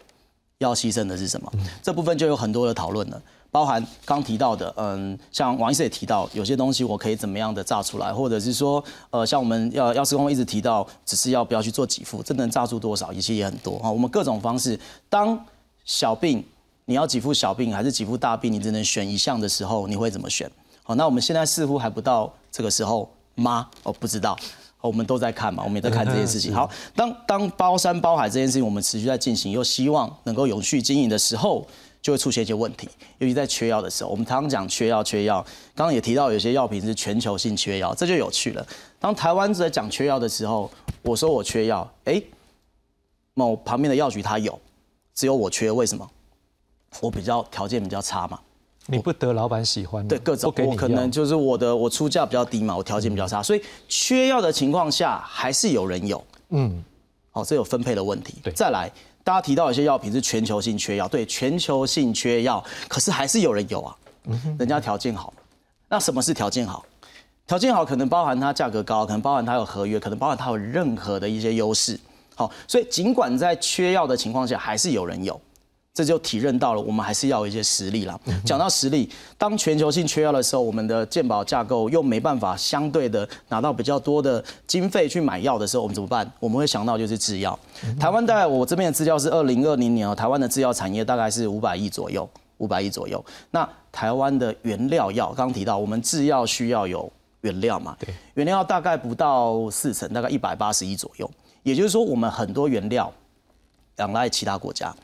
C: 要牺牲的是什么？这部分就有很多的讨论了。包含刚提到的，嗯，像王医师也提到，有些东西我可以怎么样的炸出来，或者是说，呃，像我们要药师工一直提到，只是要不要去做给付，这能炸出多少，其实也很多啊。我们各种方式，当小病你要给付小病还是给付大病，你只能选一项的时候，你会怎么选？好，那我们现在似乎还不到这个时候吗？哦，不知道，我们都在看嘛，我们也在看这件事情。好，当当包山包海这件事情我们持续在进行，又希望能够永续经营的时候。就会出现一些问题，尤其在缺药的时候，我们常常讲缺药，缺药。刚刚也提到有些药品是全球性缺药，这就有趣了。当台湾在讲缺药的时候，我说我缺药，哎，某旁边的药局他有，只有我缺，为什么？我比较条件比较差嘛。
A: 你不得老板喜欢，
C: 对各种，我可能就是我的我出价比较低嘛，我条件比较差，所以缺药的情况下还是有人有，嗯，好，这有分配的问题。对，再来，大家提到有些药品是全球性缺药，对，全球性缺药，可是还是有人有啊，人家条件好，那什么是条件好？条件好可能包含它价格高，可能包含它有合约，可能包含它有任何的一些优势，好，所以尽管在缺药的情况下，还是有人有。这就体认到了，我们还是要有一些实力啦。讲到实力，当全球性缺药的时候，我们的健保架构又没办法相对的拿到比较多的经费去买药的时候，我们怎么办？我们会想到就是制药。台湾大概我这边的资料是二零二零年哦，台湾的制药产业大概是五百亿左右，五百亿左右。那台湾的原料药，刚刚提到我们制药需要有原料嘛？对，原料大概不到四成，大概一百八十亿左右。也就是说，我们很多原料仰赖其他国家。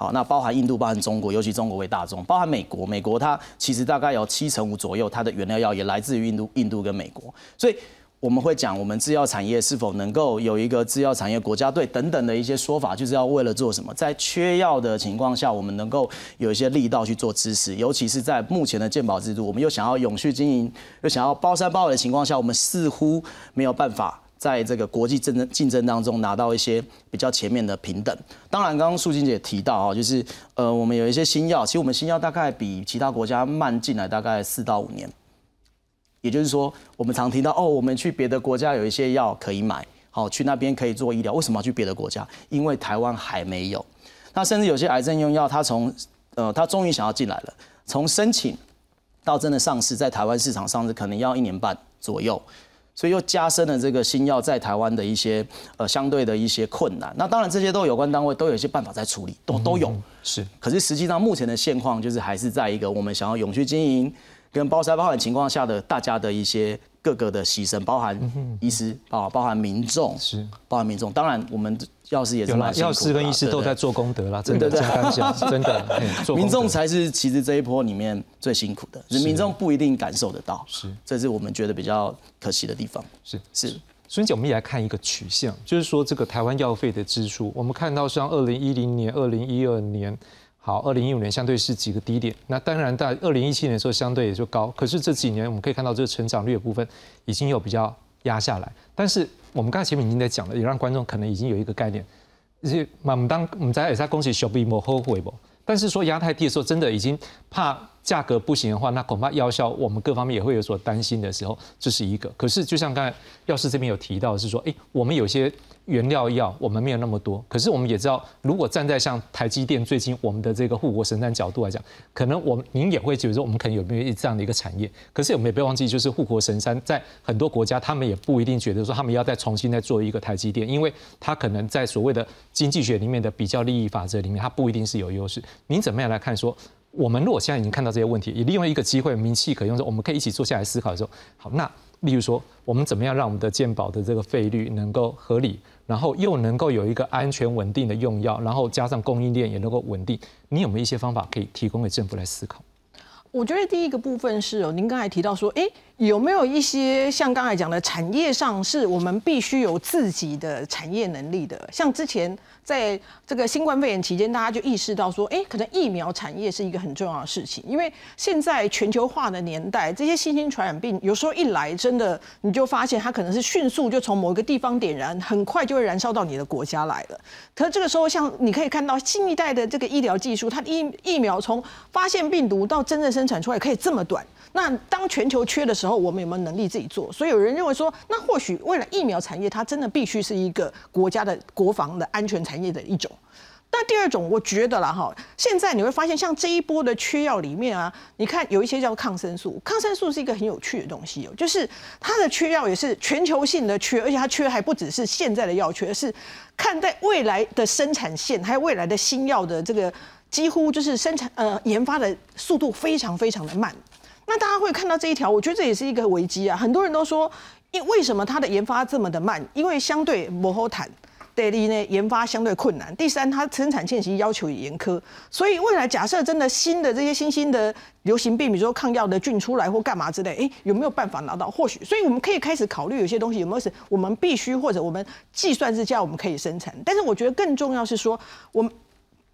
C: 好，那包含印度、包含中国，尤其中国为大众，包含美国。美国它其实大概有七成五左右，它的原料药也来自于印度、印度跟美国。所以我们会讲，我们制药产业是否能够有一个制药产业国家队等等的一些说法，就是要为了做什么？在缺药的情况下，我们能够有一些力道去做支持，尤其是在目前的健保制度，我们又想要永续经营，又想要包山包海的情况下，我们似乎没有办法。在这个国际竞争竞争当中拿到一些比较前面的平等。当然，刚刚素静姐提到啊，就是呃，我们有一些新药，其实我们新药大概比其他国家慢进来大概四到五年。也就是说，我们常听到哦，我们去别的国家有一些药可以买，好去那边可以做医疗。为什么要去别的国家？因为台湾还没有。那甚至有些癌症用药，它从呃，它终于想要进来了，从申请到真的上市，在台湾市场上市，可能要一年半左右。所以又加深了这个新药在台湾的一些呃相对的一些困难。那当然这些都有关单位都有一些办法在处理，都都有
A: 是。
C: 可是实际上目前的现况就是还是在一个我们想要永续经营跟包山包海情况下的大家的一些各个的牺牲，包含医师啊，包含民众是，包含民众。当然我们。药师也是蛮
A: 药师跟医师都在做功德啦，真的，真的，真的，
C: 民众才是其实这一波里面最辛苦的，民众不一定感受得到，是，这是我们觉得比较可惜的地方，
A: 是。
C: 是。
A: 所以，我们也来看一个取向，就是说这个台湾药费的支出，我们看到像二零一零年、二零一二年，好，二零一五年相对是几个低点，那当然在二零一七年的时候相对也就高，可是这几年我们可以看到这个成长率的部分已经有比较压下来，但是。我们刚才前面已经在讲了，也让观众可能已经有一个概念，就是我们当我们在也在恭喜小 B 莫后悔不？但是说压太低的时候，真的已经怕。价格不行的话，那恐怕药效我们各方面也会有所担心的时候，这是一个。可是就像刚才药师这边有提到，是说，哎，我们有些原料药我们没有那么多，可是我们也知道，如果站在像台积电最近我们的这个护国神山角度来讲，可能我们您也会觉得说，我们可能有没有这样的一个产业？可是我们也不要忘记，就是护国神山在很多国家，他们也不一定觉得说他们要再重新再做一个台积电，因为它可能在所谓的经济学里面的比较利益法则里面，它不一定是有优势。您怎么样来看说？我们如果现在已经看到这些问题，也利用一个机会，名气可用的时候，我们可以一起坐下来思考的时候，好，那例如说，我们怎么样让我们的健保的这个费率能够合理，然后又能够有一个安全稳定的用药，然后加上供应链也能够稳定，你有没有一些方法可以提供给政府来思考？
J: 我觉得第一个部分是哦，您刚才提到说，哎，有没有一些像刚才讲的产业上是我们必须有自己的产业能力的，像之前。在这个新冠肺炎期间，大家就意识到说，哎，可能疫苗产业是一个很重要的事情，因为现在全球化的年代，这些新兴传染病有时候一来，真的你就发现它可能是迅速就从某一个地方点燃，很快就会燃烧到你的国家来了。可这个时候，像你可以看到新一代的这个医疗技术，它疫疫苗从发现病毒到真正生产出来可以这么短。那当全球缺的时候，我们有没有能力自己做？所以有人认为说，那或许未来疫苗产业它真的必须是一个国家的国防的安全产业的一种。那第二种，我觉得啦哈，现在你会发现，像这一波的缺药里面啊，你看有一些叫抗生素，抗生素是一个很有趣的东西哦，就是它的缺药也是全球性的缺，而且它缺还不只是现在的药缺，而是看在未来的生产线还有未来的新药的这个几乎就是生产呃研发的速度非常非常的慢。那大家会看到这一条，我觉得这也是一个危机啊！很多人都说，因为什么它的研发这么的慢？因为相对摩后坦第一呢，研发相对困难；第三，它生产线其实要求也严苛。所以未来假设真的新的这些新兴的流行病，比如说抗药的菌出来或干嘛之类，哎，有没有办法拿到？或许，所以我们可以开始考虑有些东西有没有是我们必须或者我们计算之下我们可以生产。但是我觉得更重要是说我们。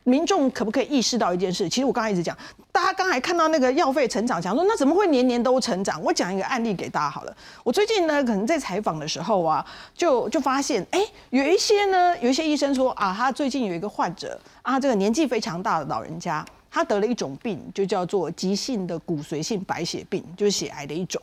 J: 民众可不可以意识到一件事？其实我刚才一直讲，大家刚才看到那个药费成长，讲说那怎么会年年都成长？我讲一个案例给大家好了。我最近呢，可能在采访的时候啊，就就发现，哎，有一些呢，有一些医生说啊，他最近有一个患者啊，这个年纪非常大的老人家，他得了一种病，就叫做急性的骨髓性白血病，就是血癌的一种。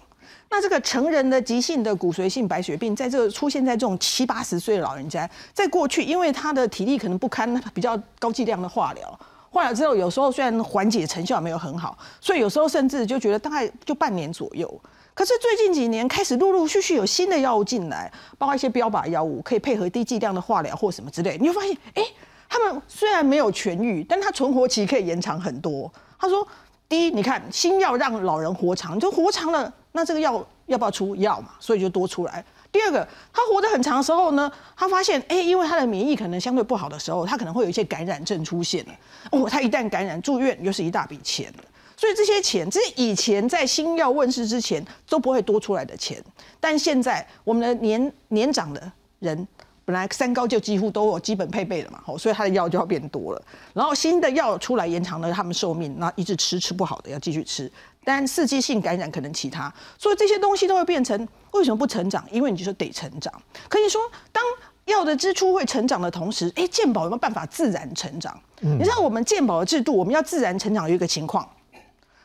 J: 那这个成人的急性的骨髓性白血病，在这个出现在这种七八十岁的老人家，在过去，因为他的体力可能不堪比较高剂量的化疗，化疗之后有时候虽然缓解成效没有很好，所以有时候甚至就觉得大概就半年左右。可是最近几年开始陆陆续续有新的药物进来，包括一些标靶药物，可以配合低剂量的化疗或什么之类，你会发现，哎，他们虽然没有痊愈，但他存活期可以延长很多。他说。第一，你看新药让老人活长，就活长了，那这个药要不要出药嘛？所以就多出来。第二个，他活得很长的时候呢，他发现，哎，因为他的免疫可能相对不好的时候，他可能会有一些感染症出现了。哦，他一旦感染住院，又是一大笔钱。所以这些钱，这是以前在新药问世之前都不会多出来的钱，但现在我们的年年长的人。本来三高就几乎都有基本配备了嘛，好，所以他的药就要变多了。然后新的药出来延长了他们寿命，那一直吃吃不好的要继续吃。但刺激性感染可能其他，所以这些东西都会变成为什么不成长？因为你就说得成长。可以说，当药的支出会成长的同时，哎，健保有没有办法自然成长？你知道我们健保的制度，我们要自然成长有一个情况，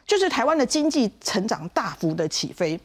J: 就是台湾的经济成长大幅的起飞。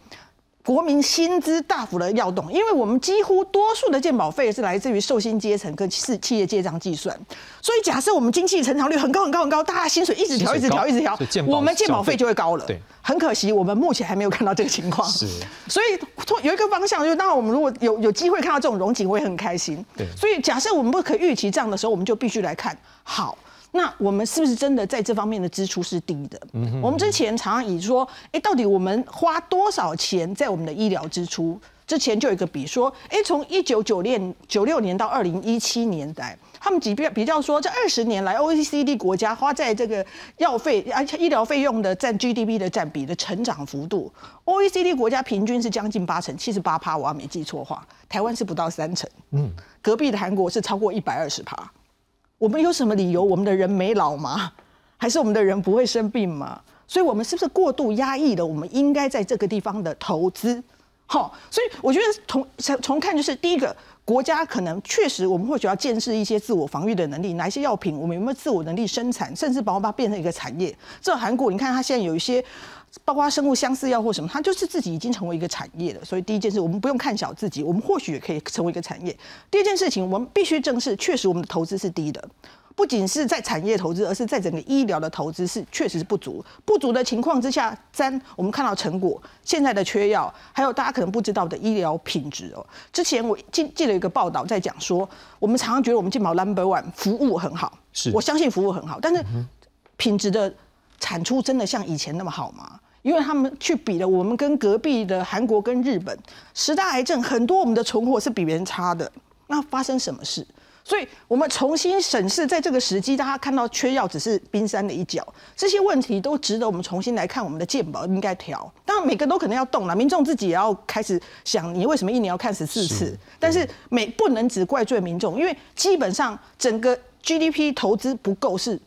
J: 国民薪资大幅的要动，因为我们几乎多数的健保费是来自于受薪阶层跟企企业界账计算，所以假设我们经济成长率很高很高很高，大家薪水一直调一直调一直调，我们健保费就会高了。对，很可惜我们目前还没有看到这个情况。是，所以有一个方向就是，当然我们如果有有机会看到这种融景，我也很开心。对，所以假设我们不可预期这样的时候，我们就必须来看好。那我们是不是真的在这方面的支出是低的？我们之前常常以说，哎，到底我们花多少钱在我们的医疗支出？之前就有一个比说，哎，从一九九六九六年到二零一七年代，他们比比较说，这二十年来，OECD 国家花在这个药费而且医疗费用的占 GDP 的占比的成长幅度，OECD 国家平均是将近八成，七十八趴，我要没记错话，台湾是不到三成，嗯，隔壁的韩国是超过一百二十趴。我们有什么理由？我们的人没老吗？还是我们的人不会生病吗？所以，我们是不是过度压抑了？我们应该在这个地方的投资，好。所以，我觉得从从从看就是第一个，国家可能确实我们或许要建设一些自我防御的能力，哪一些药品我们有没有自我能力生产，甚至把它变成一个产业。这韩国，你看它现在有一些。包括生物相似药或什么，它就是自己已经成为一个产业了。所以第一件事，我们不用看小自己，我们或许也可以成为一个产业。第二件事情，我们必须正视，确实我们的投资是低的，不仅是在产业投资，而是在整个医疗的投资是确实是不足。不足的情况之下，三我们看到成果，现在的缺药，还有大家可能不知道的医疗品质哦。之前我记记了一个报道，在讲说，我们常常觉得我们健保 number one 服务很好，是我相信服务很好，但是品质的。产出真的像以前那么好吗？因为他们去比了，我们跟隔壁的韩国跟日本十大癌症很多，我们的存活是比别人差的。那发生什么事？所以我们重新审视，在这个时机，大家看到缺药只是冰山的一角，这些问题都值得我们重新来看我们的健保应该调。当然，每个都可能要动了，民众自己也要开始想，你为什么一年要看十四次？但是每不能只怪罪民众，因为基本上整个 GDP 投资不够是。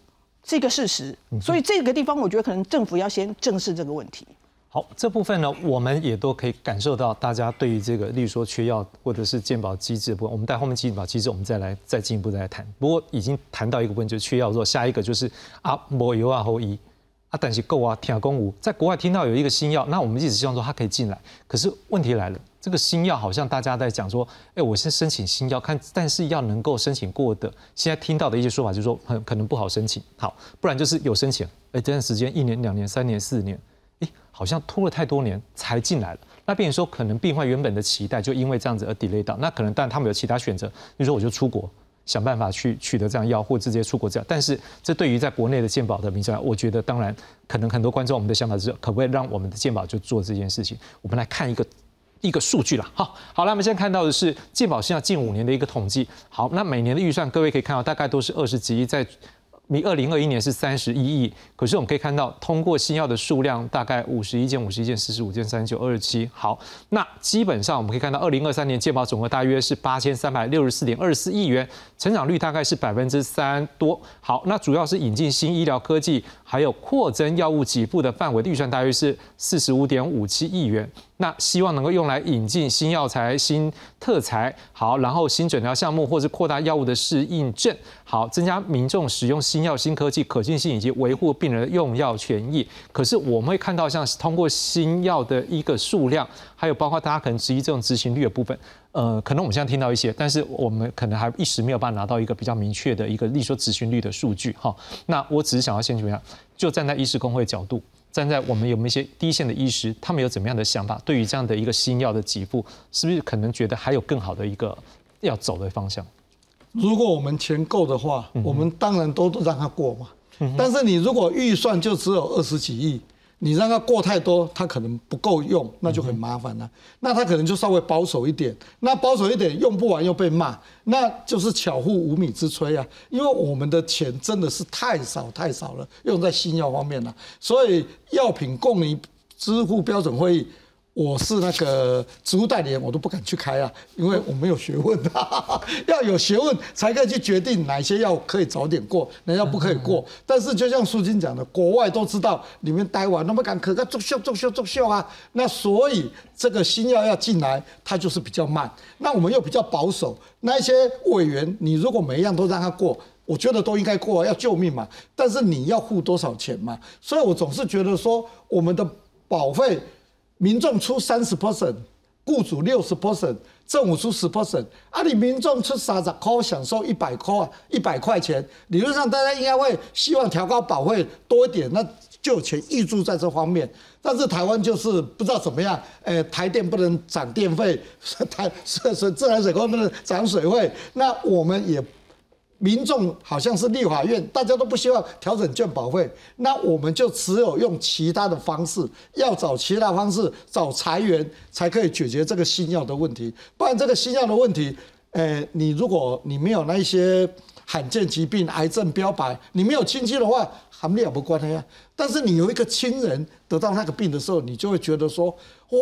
J: 是一个事实，所以这个地方我觉得可能政府要先正视这个问题。
A: 好，这部分呢，我们也都可以感受到大家对于这个，例如说缺药或者是健保机制部分，我们待后面健保机制，我们再来再进一步再来谈。不过已经谈到一个问题，就是缺药之后，下一个就是啊，没有啊，后医啊，但是够啊，听公无，在国外听到有一个新药，那我们一直希望说它可以进来，可是问题来了。这个新药好像大家在讲说，哎，我先申请新药看，但是要能够申请过的，现在听到的一些说法就是说，很可能不好申请。好，不然就是有申请，哎，这段时间一年、两年、三年、四年，哎，好像拖了太多年才进来了。那变成说，可能病患原本的期待就因为这样子而 delay 到。那可能，但他们有其他选择，比如说我就出国想办法去取得这样药，或直接出国这样。但是这对于在国内的健保的民众，我觉得当然可能很多观众我们的想法是，可不可以让我们的健保就做这件事情？我们来看一个。一个数据了。好，好了，我们现在看到的是健保新药近五年的一个统计。好，那每年的预算，各位可以看到，大概都是二十几亿在。比二零二一年是三十一亿，可是我们可以看到，通过新药的数量大概五十一件、五十一件、四十五件、三十九、二十七。好，那基本上我们可以看到，二零二三年健保总额大约是八千三百六十四点二四亿元，成长率大概是百分之三多。好，那主要是引进新医疗科技，还有扩增药物给付的范围的预算大约是四十五点五七亿元。那希望能够用来引进新药材、新特材，好，然后新诊疗项目，或是扩大药物的适应症，好，增加民众使用新药、新科技可信性以及维护病人用药权益。可是我们会看到，像通过新药的一个数量，还有包括大家可能质疑这种执行率的部分，呃，可能我们现在听到一些，但是我们可能还一时没有办法拿到一个比较明确的一个，例如说执行率的数据，哈。那我只是想要先怎么样，就站在医师工会角度。站在我们有没有一些第一线的医师，他们有怎么样的想法？对于这样的一个新药的给付，是不是可能觉得还有更好的一个要走的方向？
B: 如果我们钱够的话，我们当然都都让他过嘛。但是你如果预算就只有二十几亿。你让他过太多，他可能不够用，那就很麻烦了。那他可能就稍微保守一点，那保守一点用不完又被骂，那就是巧妇无米之炊啊。因为我们的钱真的是太少太少了，用在新药方面了，所以药品供应支付标准会议。我是那个植物代理人，我都不敢去开啊，因为我没有学问啊，要有学问才可以去决定哪些药可以早点过，哪些药不可以过。但是就像苏金讲的，国外都知道里面待完，那么敢可个作秀作秀作秀啊，那所以这个新药要进来，它就是比较慢。那我们又比较保守，那一些委员，你如果每一样都让他过，我觉得都应该过，要救命嘛。但是你要付多少钱嘛？所以我总是觉得说，我们的保费。民众出三十 percent，雇主六十 percent，政府出十 percent，啊，你民众出三十块，享受一百块啊，一百块钱，理论上大家应该会希望调高保费多一点，那就钱预注在这方面。但是台湾就是不知道怎么样，诶，台电不能涨电费，台是是自来水公司不能涨水费，那我们也。民众好像是立法院，大家都不希望调整健保费，那我们就只有用其他的方式，要找其他方式找裁员，才可以解决这个新药的问题。不然这个新药的问题，诶，你如果你没有那一些罕见疾病、癌症标牌，你没有亲戚的话，还没有不关的呀。但是你有一个亲人得到那个病的时候，你就会觉得说，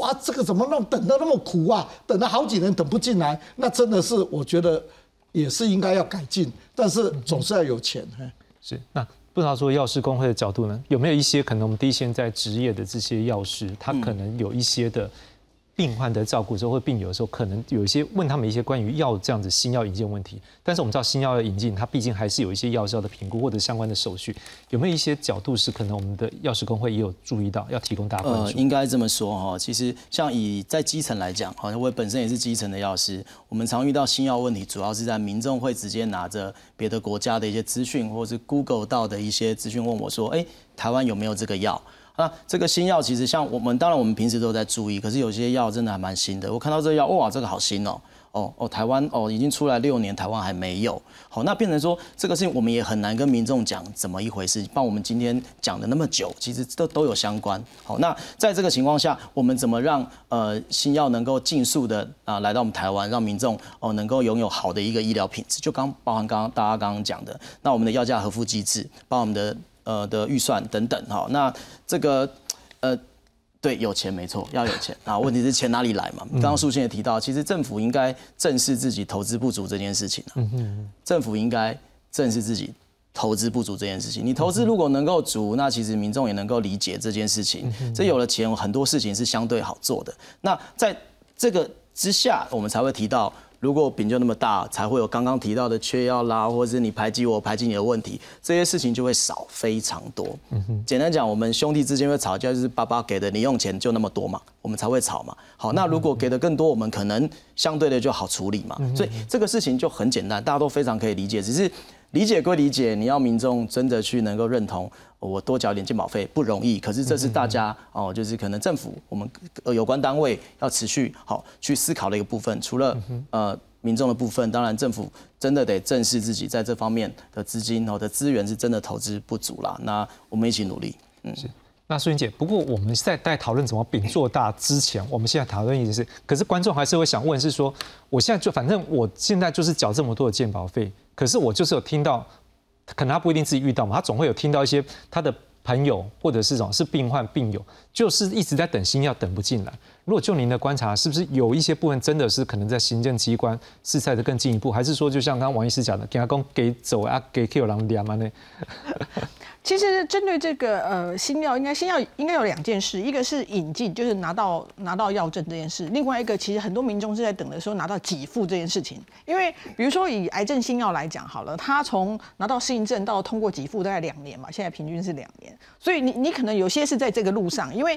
B: 哇，这个怎么弄，等得那么苦啊？等了好几年等不进来，那真的是我觉得。也是应该要改进，但是总是要有钱。
A: 是那不知道说药师工会的角度呢，有没有一些可能我们第一线在职业的这些药师，他可能有一些的。病患的照顾时候，或病友的时候，可能有一些问他们一些关于药这样子新药引进问题。但是我们知道新药的引进，它毕竟还是有一些药效的评估或者相关的手续。有没有一些角度是可能我们的药师工会也有注意到，要提供大家关注？
C: 应该这么说哈，其实像以在基层来讲，好像我本身也是基层的药师，我们常遇到新药问题，主要是在民众会直接拿着别的国家的一些资讯，或是 Google 到的一些资讯问我说，哎，台湾有没有这个药？那这个新药其实像我们，当然我们平时都在注意，可是有些药真的还蛮新的。我看到这药，哇，这个好新哦，哦哦，台湾哦已经出来六年，台湾还没有。好，那变成说这个事情我们也很难跟民众讲怎么一回事。帮我们今天讲的那么久，其实都都有相关。好，那在这个情况下，我们怎么让呃新药能够尽速的啊来到我们台湾，让民众哦能够拥有好的一个医疗品质？就刚包含刚刚大家刚刚讲的，那我们的药价核付机制，把我们的。呃的预算等等哈，那这个呃对有钱没错要有钱啊，问题是钱哪里来嘛？刚刚苏信也提到，其实政府应该正视自己投资不足这件事情嗯嗯，政府应该正视自己投资不足这件事情。你投资如果能够足，那其实民众也能够理解这件事情。这有了钱，很多事情是相对好做的。那在这个之下，我们才会提到。如果饼就那么大，才会有刚刚提到的缺药啦，或者是你排挤我排挤你的问题，这些事情就会少非常多。简单讲，我们兄弟之间会吵架，就是爸爸给的零用钱就那么多嘛，我们才会吵嘛。好，那如果给的更多，我们可能相对的就好处理嘛。所以这个事情就很简单，大家都非常可以理解，只是。理解归理解，你要民众真的去能够认同，我多缴点健保费不容易。可是这是大家哦，就是可能政府我们呃有关单位要持续好去思考的一个部分。除了呃民众的部分，当然政府真的得正视自己在这方面的资金哦的资源是真的投资不足啦。那我们一起努力，
A: 嗯。那苏云姐，不过我们在在讨论怎么饼做大之前，我们现在讨论一件事，可是观众还是会想问，是说我现在就反正我现在就是缴这么多的健保费，可是我就是有听到，可能他不一定自己遇到嘛，他总会有听到一些他的朋友或者是种是病患病友，就是一直在等新药等不进来。如果就您的观察，是不是有一些部分真的是可能在行政机关是在的更进一步，还是说就像刚刚王医师讲的，给他公给走啊，给 Q 狼两嘛呢？
J: 其实针对这个呃新药，应该新药应该有两件事，一个是引进，就是拿到拿到药证这件事；另外一个，其实很多民众是在等的时候拿到给付这件事情。因为比如说以癌症新药来讲好了，它从拿到适应症到通过给付大概两年嘛，现在平均是两年，所以你你可能有些是在这个路上，因为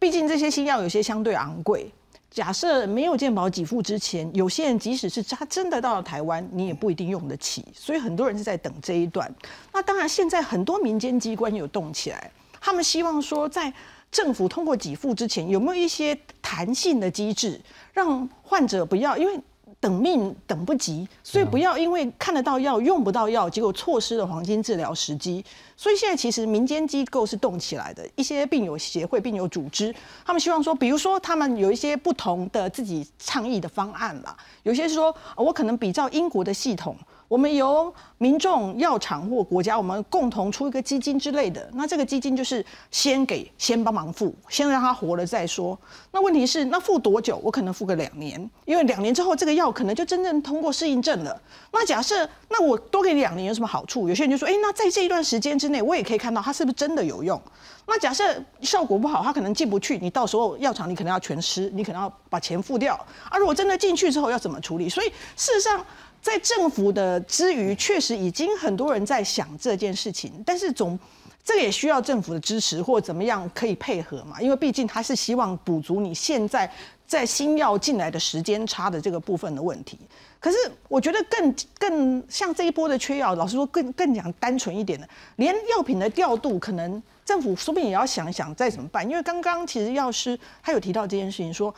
J: 毕竟这些新药有些相对昂贵。假设没有健保给付之前，有些人即使是他真的到了台湾，你也不一定用得起，所以很多人是在等这一段。那当然，现在很多民间机关有动起来，他们希望说，在政府通过给付之前，有没有一些弹性的机制，让患者不要因为。等命等不及，所以不要因为看得到药用不到药，结果错失了黄金治疗时机。所以现在其实民间机构是动起来的，一些病友协会、病友组织，他们希望说，比如说他们有一些不同的自己倡议的方案啦，有些是说我可能比照英国的系统。我们由民众、药厂或国家，我们共同出一个基金之类的。那这个基金就是先给、先帮忙付，先让他活了再说。那问题是，那付多久？我可能付个两年，因为两年之后这个药可能就真正通过适应症了。那假设，那我多给两年有什么好处？有些人就说，哎，那在这一段时间之内，我也可以看到它是不是真的有用。那假设效果不好，它可能进不去，你到时候药厂你可能要全吃，你可能要把钱付掉。啊，如果真的进去之后要怎么处理？所以事实上。在政府的之余，确实已经很多人在想这件事情，但是总这个也需要政府的支持或怎么样可以配合嘛？因为毕竟他是希望补足你现在在新药进来的时间差的这个部分的问题。可是我觉得更更像这一波的缺药，老实说更更讲单纯一点的，连药品的调度，可能政府说不定也要想一想再怎么办。因为刚刚其实药师他有提到这件事情，说，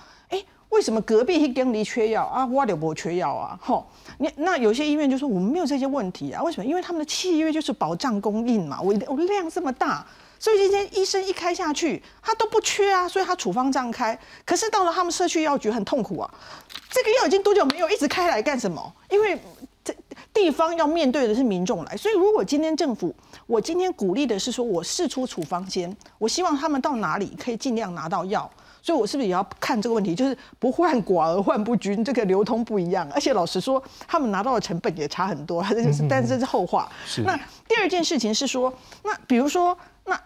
J: 为什么隔壁一根离缺药啊？我就不缺药啊？吼，你那有些医院就说我们没有这些问题啊？为什么？因为他们的契约就是保障供应嘛。我我量这么大，所以今天医生一开下去，他都不缺啊，所以他处方这样开。可是到了他们社区药局很痛苦啊，这个药已经多久没有一直开来干什么？因为这地方要面对的是民众来，所以如果今天政府，我今天鼓励的是说我试出处方间，我希望他们到哪里可以尽量拿到药。所以，我是不是也要看这个问题？就是不患寡而患不均，这个流通不一样。而且，老实说，他们拿到的成本也差很多。这是，但是这是后话。那第二件事情是说，那比如说，那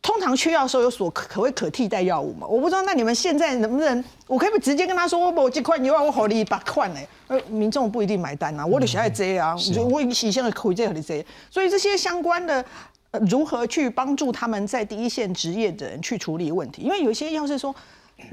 J: 通常缺药的时候有所可谓可替代药物嘛？我不知道，那你们现在能不能？我可以不直接跟他说，我某几块药我好你把块呢？呃，民众不一定买单啊。我得想要这啊，我以前的可以这和你这。所以这些相关的，如何去帮助他们在第一线职业的人去处理问题？因为有些药是说。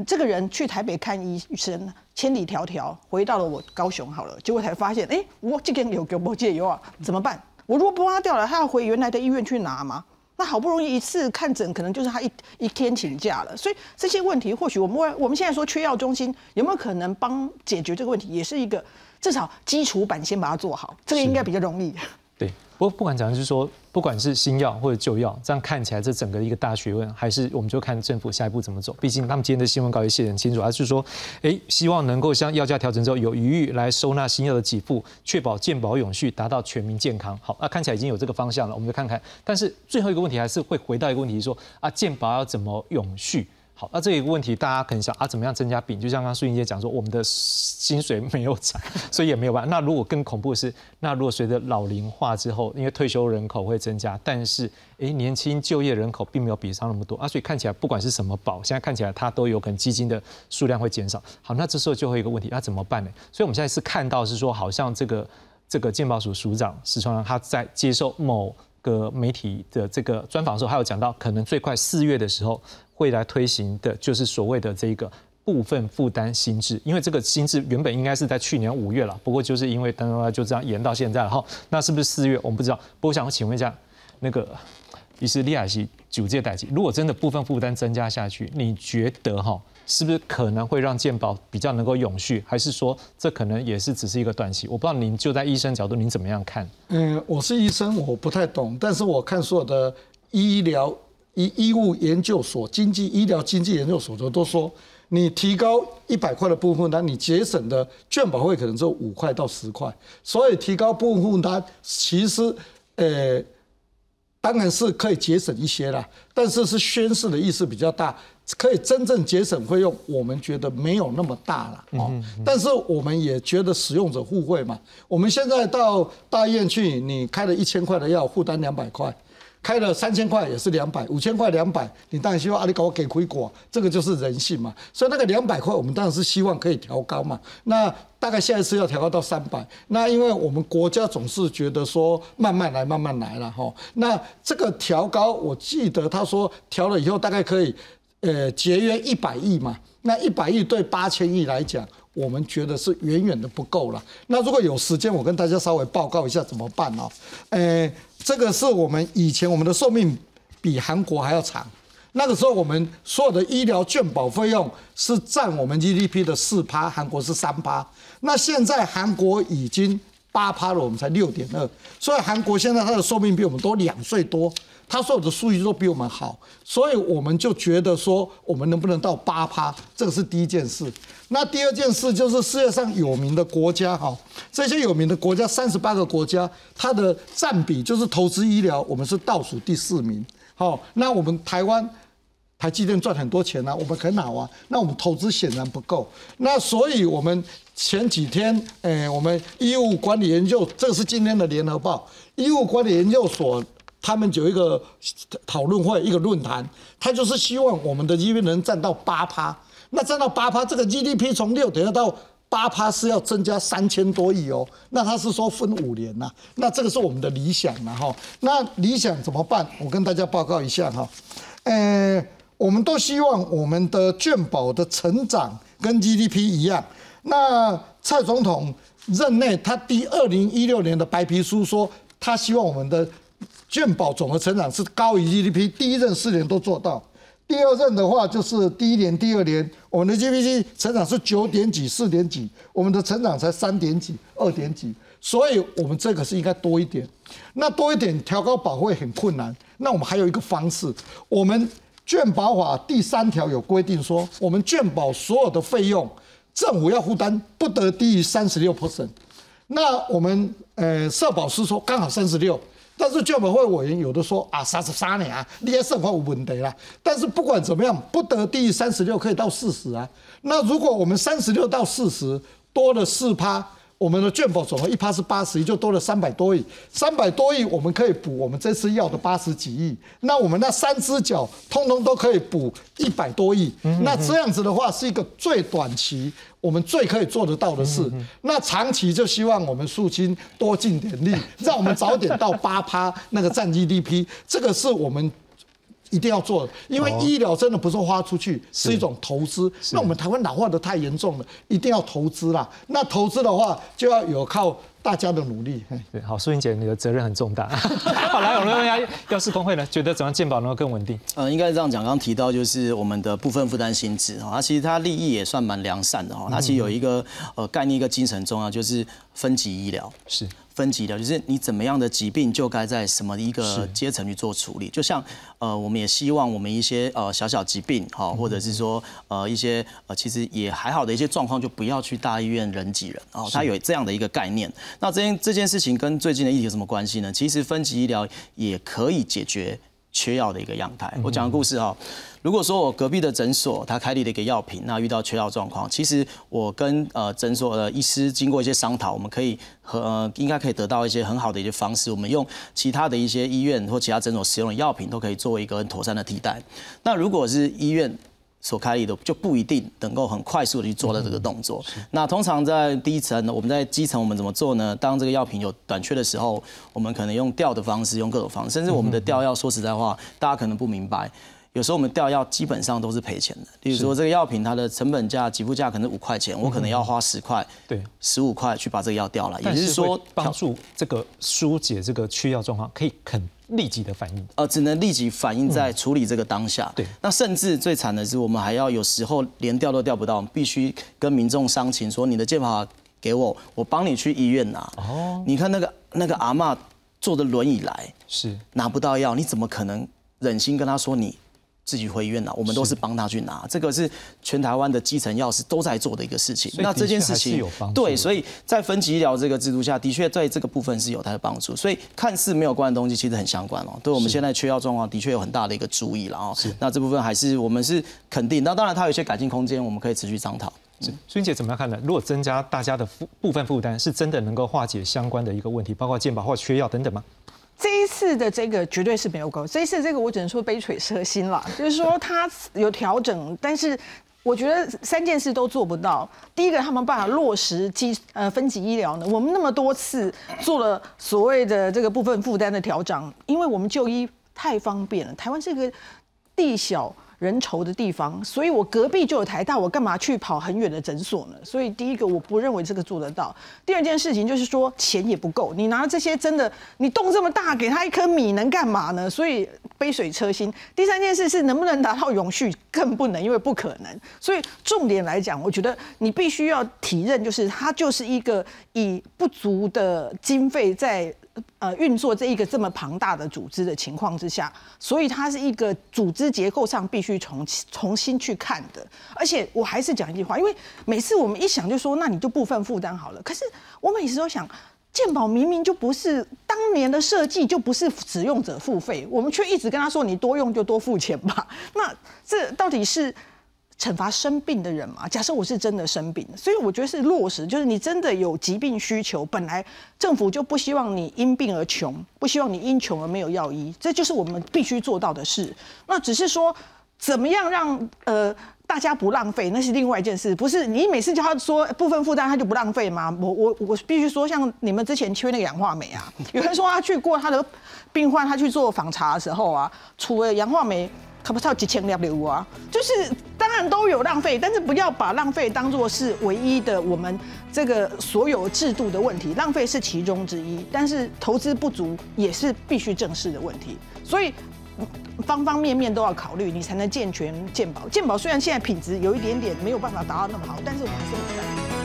J: 这个人去台北看医生，千里迢迢回到了我高雄好了，结果才发现，哎，我这边有给我借药啊，怎么办？我如果不挖掉了，他要回原来的医院去拿吗？那好不容易一次看诊，可能就是他一一天请假了。所以这些问题，或许我们我们现在说缺药中心有没有可能帮解决这个问题，也是一个至少基础版先把它做好，这个应该比较容易。
A: 对，不过不管怎样就是说。不管是新药或者旧药，这样看起来这整个一个大学问，还是我们就看政府下一步怎么走。毕竟他们今天的新闻稿也写得很清楚，而是说，哎，希望能够像药价调整之后有余裕来收纳新药的给付，确保健保永续，达到全民健康。好，那看起来已经有这个方向了，我们就看看。但是最后一个问题还是会回到一个问题，说啊，健保要怎么永续？好，那这一个问题大家可能想啊，怎么样增加饼？就像刚刚苏英姐讲说，我们的薪水没有涨，所以也没有办法。那如果更恐怖的是，那如果随着老龄化之后，因为退休人口会增加，但是诶年轻就业人口并没有比上那么多啊，所以看起来不管是什么保，现在看起来它都有可能基金的数量会减少。好，那这时候就会一个问题，那怎么办呢？所以我们现在是看到是说，好像这个这个健保署署长石川他在接受某个媒体的这个专访的时候，还有讲到，可能最快四月的时候。会来推行的就是所谓的这个部分负担新制，因为这个新制原本应该是在去年五月了，不过就是因为等等就这样延到现在了哈。那是不是四月？我们不知道。不过想请问一下，那个于是利亚西九届代级，如果真的部分负担增加下去，你觉得哈，是不是可能会让健保比较能够永续？还是说这可能也是只是一个短期？我不知道您就在医生角度，您怎么样看？
B: 嗯，我是医生，我不太懂，但是我看所有的医疗。医医务研究所、经济医疗经济研究所的都说，你提高一百块的部分负担，你节省的券保费可能只有五块到十块，所以提高部分负担其实，呃。当然是可以节省一些啦，但是是宣示的意思比较大，可以真正节省费用，我们觉得没有那么大了哦。但是我们也觉得使用者互惠嘛，我们现在到大医院去，你开了一千块的药，负担两百块。开了三千块也是两百，五千块两百，你当然希望阿里给我给回果，这个就是人性嘛。所以那个两百块，我们当然是希望可以调高嘛。那大概下一次要调高到三百。那因为我们国家总是觉得说慢慢来，慢慢来了哈。那这个调高，我记得他说调了以后大概可以，呃，节约一百亿嘛。那一百亿对八千亿来讲，我们觉得是远远的不够了。那如果有时间，我跟大家稍微报告一下怎么办哦。呃。这个是我们以前我们的寿命比韩国还要长，那个时候我们所有的医疗健保费用是占我们 GDP 的四趴，韩国是三趴。那现在韩国已经八趴了，我们才六点二，所以韩国现在它的寿命比我们多两岁多。他所有的数据都比我们好，所以我们就觉得说，我们能不能到八趴？这个是第一件事。那第二件事就是世界上有名的国家哈，这些有名的国家三十八个国家，它的占比就是投资医疗，我们是倒数第四名。好，那我们台湾台积电赚很多钱呢，我们很好啊。那我们投资显然不够。那所以我们前几天，诶，我们医务管理研究，这是今天的联合报，医务管理研究所。他们有一个讨论会，一个论坛，他就是希望我们的 GDP 能占到八趴。那占到八趴，这个 GDP 从六点二到八趴是要增加三千多亿哦。那他是说分五年呐，那这个是我们的理想呐哈。那理想怎么办？我跟大家报告一下哈。呃，我们都希望我们的健保的成长跟 GDP 一样。那蔡总统任内，他第二零一六年的白皮书说，他希望我们的健保总的成长是高于 GDP，第一任四年都做到，第二任的话就是第一年、第二年，我们的 GDP 成长是九点几、四点几，我们的成长才三点几、二点几，所以我们这个是应该多一点。那多一点调高保费很困难，那我们还有一个方式，我们健保法第三条有规定说，我们健保所有的费用政府要负担不得低于三十六 percent。那我们呃社保是说刚好三十六。但是教委会委员有的说啊，三十三年啊，你也生活有问题啦。但是不管怎么样，不得低于三十六，可以到四十啊。那如果我们三十六到四十多了四趴。我们的卷保总额一趴是八十亿，就多了三百多亿。三百多亿，我们可以补我们这次要的八十几亿。那我们那三只脚，通通都可以补一百多亿。那这样子的话，是一个最短期我们最可以做得到的事。那长期就希望我们肃清多尽点力，让我们早点到八趴那个占 GDP。这个是我们。一定要做，因为医疗真的不是花出去，是一种投资。那我们台湾老化的太严重了，一定要投资啦。那投资的话，就要有靠大家的努力。
A: 对，好，苏英姐，你的责任很重大。好，来，我们问一下药师工会呢，觉得怎样健保能够更稳定？
C: 嗯，应该是这样讲。刚刚提到就是我们的部分负担薪资哈，它其实它利益也算蛮良善的哈。它其实有一个呃概念，一个精神重要，就是分级医疗
A: 是。
C: 分级的，就是你怎么样的疾病就该在什么一个阶层去做处理。就像呃，我们也希望我们一些呃小小疾病哈，或者是说呃一些呃其实也还好的一些状况，就不要去大医院人挤人哦。它有这样的一个概念。那这件这件事情跟最近的议题有什么关系呢？其实分级医疗也可以解决。缺药的一个样态，我讲个故事哈。如果说我隔壁的诊所他开立了一个药品，那遇到缺药状况，其实我跟呃诊所的医师经过一些商讨，我们可以和呃应该可以得到一些很好的一些方式，我们用其他的一些医院或其他诊所使用的药品都可以作为一个很妥善的替代。那如果是医院，所开立的就不一定能够很快速的去做到这个动作。那通常在第一层，我们在基层我们怎么做呢？当这个药品有短缺的时候，我们可能用调的方式，用各种方式，甚至我们的调药，说实在话，大家可能不明白，有时候我们调药基本上都是赔钱的。例如说这个药品它的成本价、给付价可能五块钱，我可能要花十块、
A: 对，
C: 十五块去把这个药调了。
A: 也就是说，帮助这个疏解这个缺药状况，可以肯。立即的反应，
C: 呃，只能立即反应在处理这个当下。
A: 对，
C: 那甚至最惨的是，我们还要有时候连调都调不到，必须跟民众商情说：“你的健保给我，我帮你去医院拿。”哦，你看那个那个阿妈坐着轮椅来，
A: 是
C: 拿不到药，你怎么可能忍心跟他说你。自己回医院拿，我们都是帮他去拿，这个是全台湾的基层药师都在做的一个事情。
A: 那
C: 这件事情对，所以在分级医疗这个制度下，的确在这个部分是有它的帮助。所以看似没有关的东西，其实很相关哦。对我们现在缺药状况，的确有很大的一个注意了哦。那这部分还是我们是肯定。那当然它有一些改进空间，我们可以持续商讨。
A: 孙姐怎么样看呢？如果增加大家的负部分负担，是真的能够化解相关的一个问题，包括健保或缺药等等吗？
J: 这一次的这个绝对是没有够，这一次这个我只能说杯水车薪了，就是说它有调整，但是我觉得三件事都做不到。第一个，他们办法落实基呃分级医疗呢，我们那么多次做了所谓的这个部分负担的调整，因为我们就医太方便了，台湾这个地小。人稠的地方，所以我隔壁就有台大，我干嘛去跑很远的诊所呢？所以第一个，我不认为这个做得到。第二件事情就是说，钱也不够，你拿这些真的，你动这么大，给他一颗米能干嘛呢？所以杯水车薪。第三件事是能不能达到永续，更不能，因为不可能。所以重点来讲，我觉得你必须要体认，就是它就是一个以不足的经费在。呃，运作这一个这么庞大的组织的情况之下，所以它是一个组织结构上必须重重新去看的。而且我还是讲一句话，因为每次我们一想就说，那你就部分负担好了。可是我每次都想，健保明明就不是当年的设计，就不是使用者付费，我们却一直跟他说，你多用就多付钱吧。那这到底是？惩罚生病的人嘛？假设我是真的生病，所以我觉得是落实，就是你真的有疾病需求，本来政府就不希望你因病而穷，不希望你因穷而没有药医，这就是我们必须做到的事。那只是说，怎么样让呃大家不浪费，那是另外一件事。不是你每次叫他说部分负担，他就不浪费吗？我我我必须说，像你们之前缺那个氧化镁啊，有人说他去过他的病患，他去做访查的时候啊，除了氧化镁。可不是要几千 W 啊？就是当然都有浪费，但是不要把浪费当做是唯一的我们这个所有制度的问题。浪费是其中之一，但是投资不足也是必须正视的问题。所以方方面面都要考虑，你才能健全健保。健保虽然现在品质有一点点没有办法达到那么好，但是我们还是很在。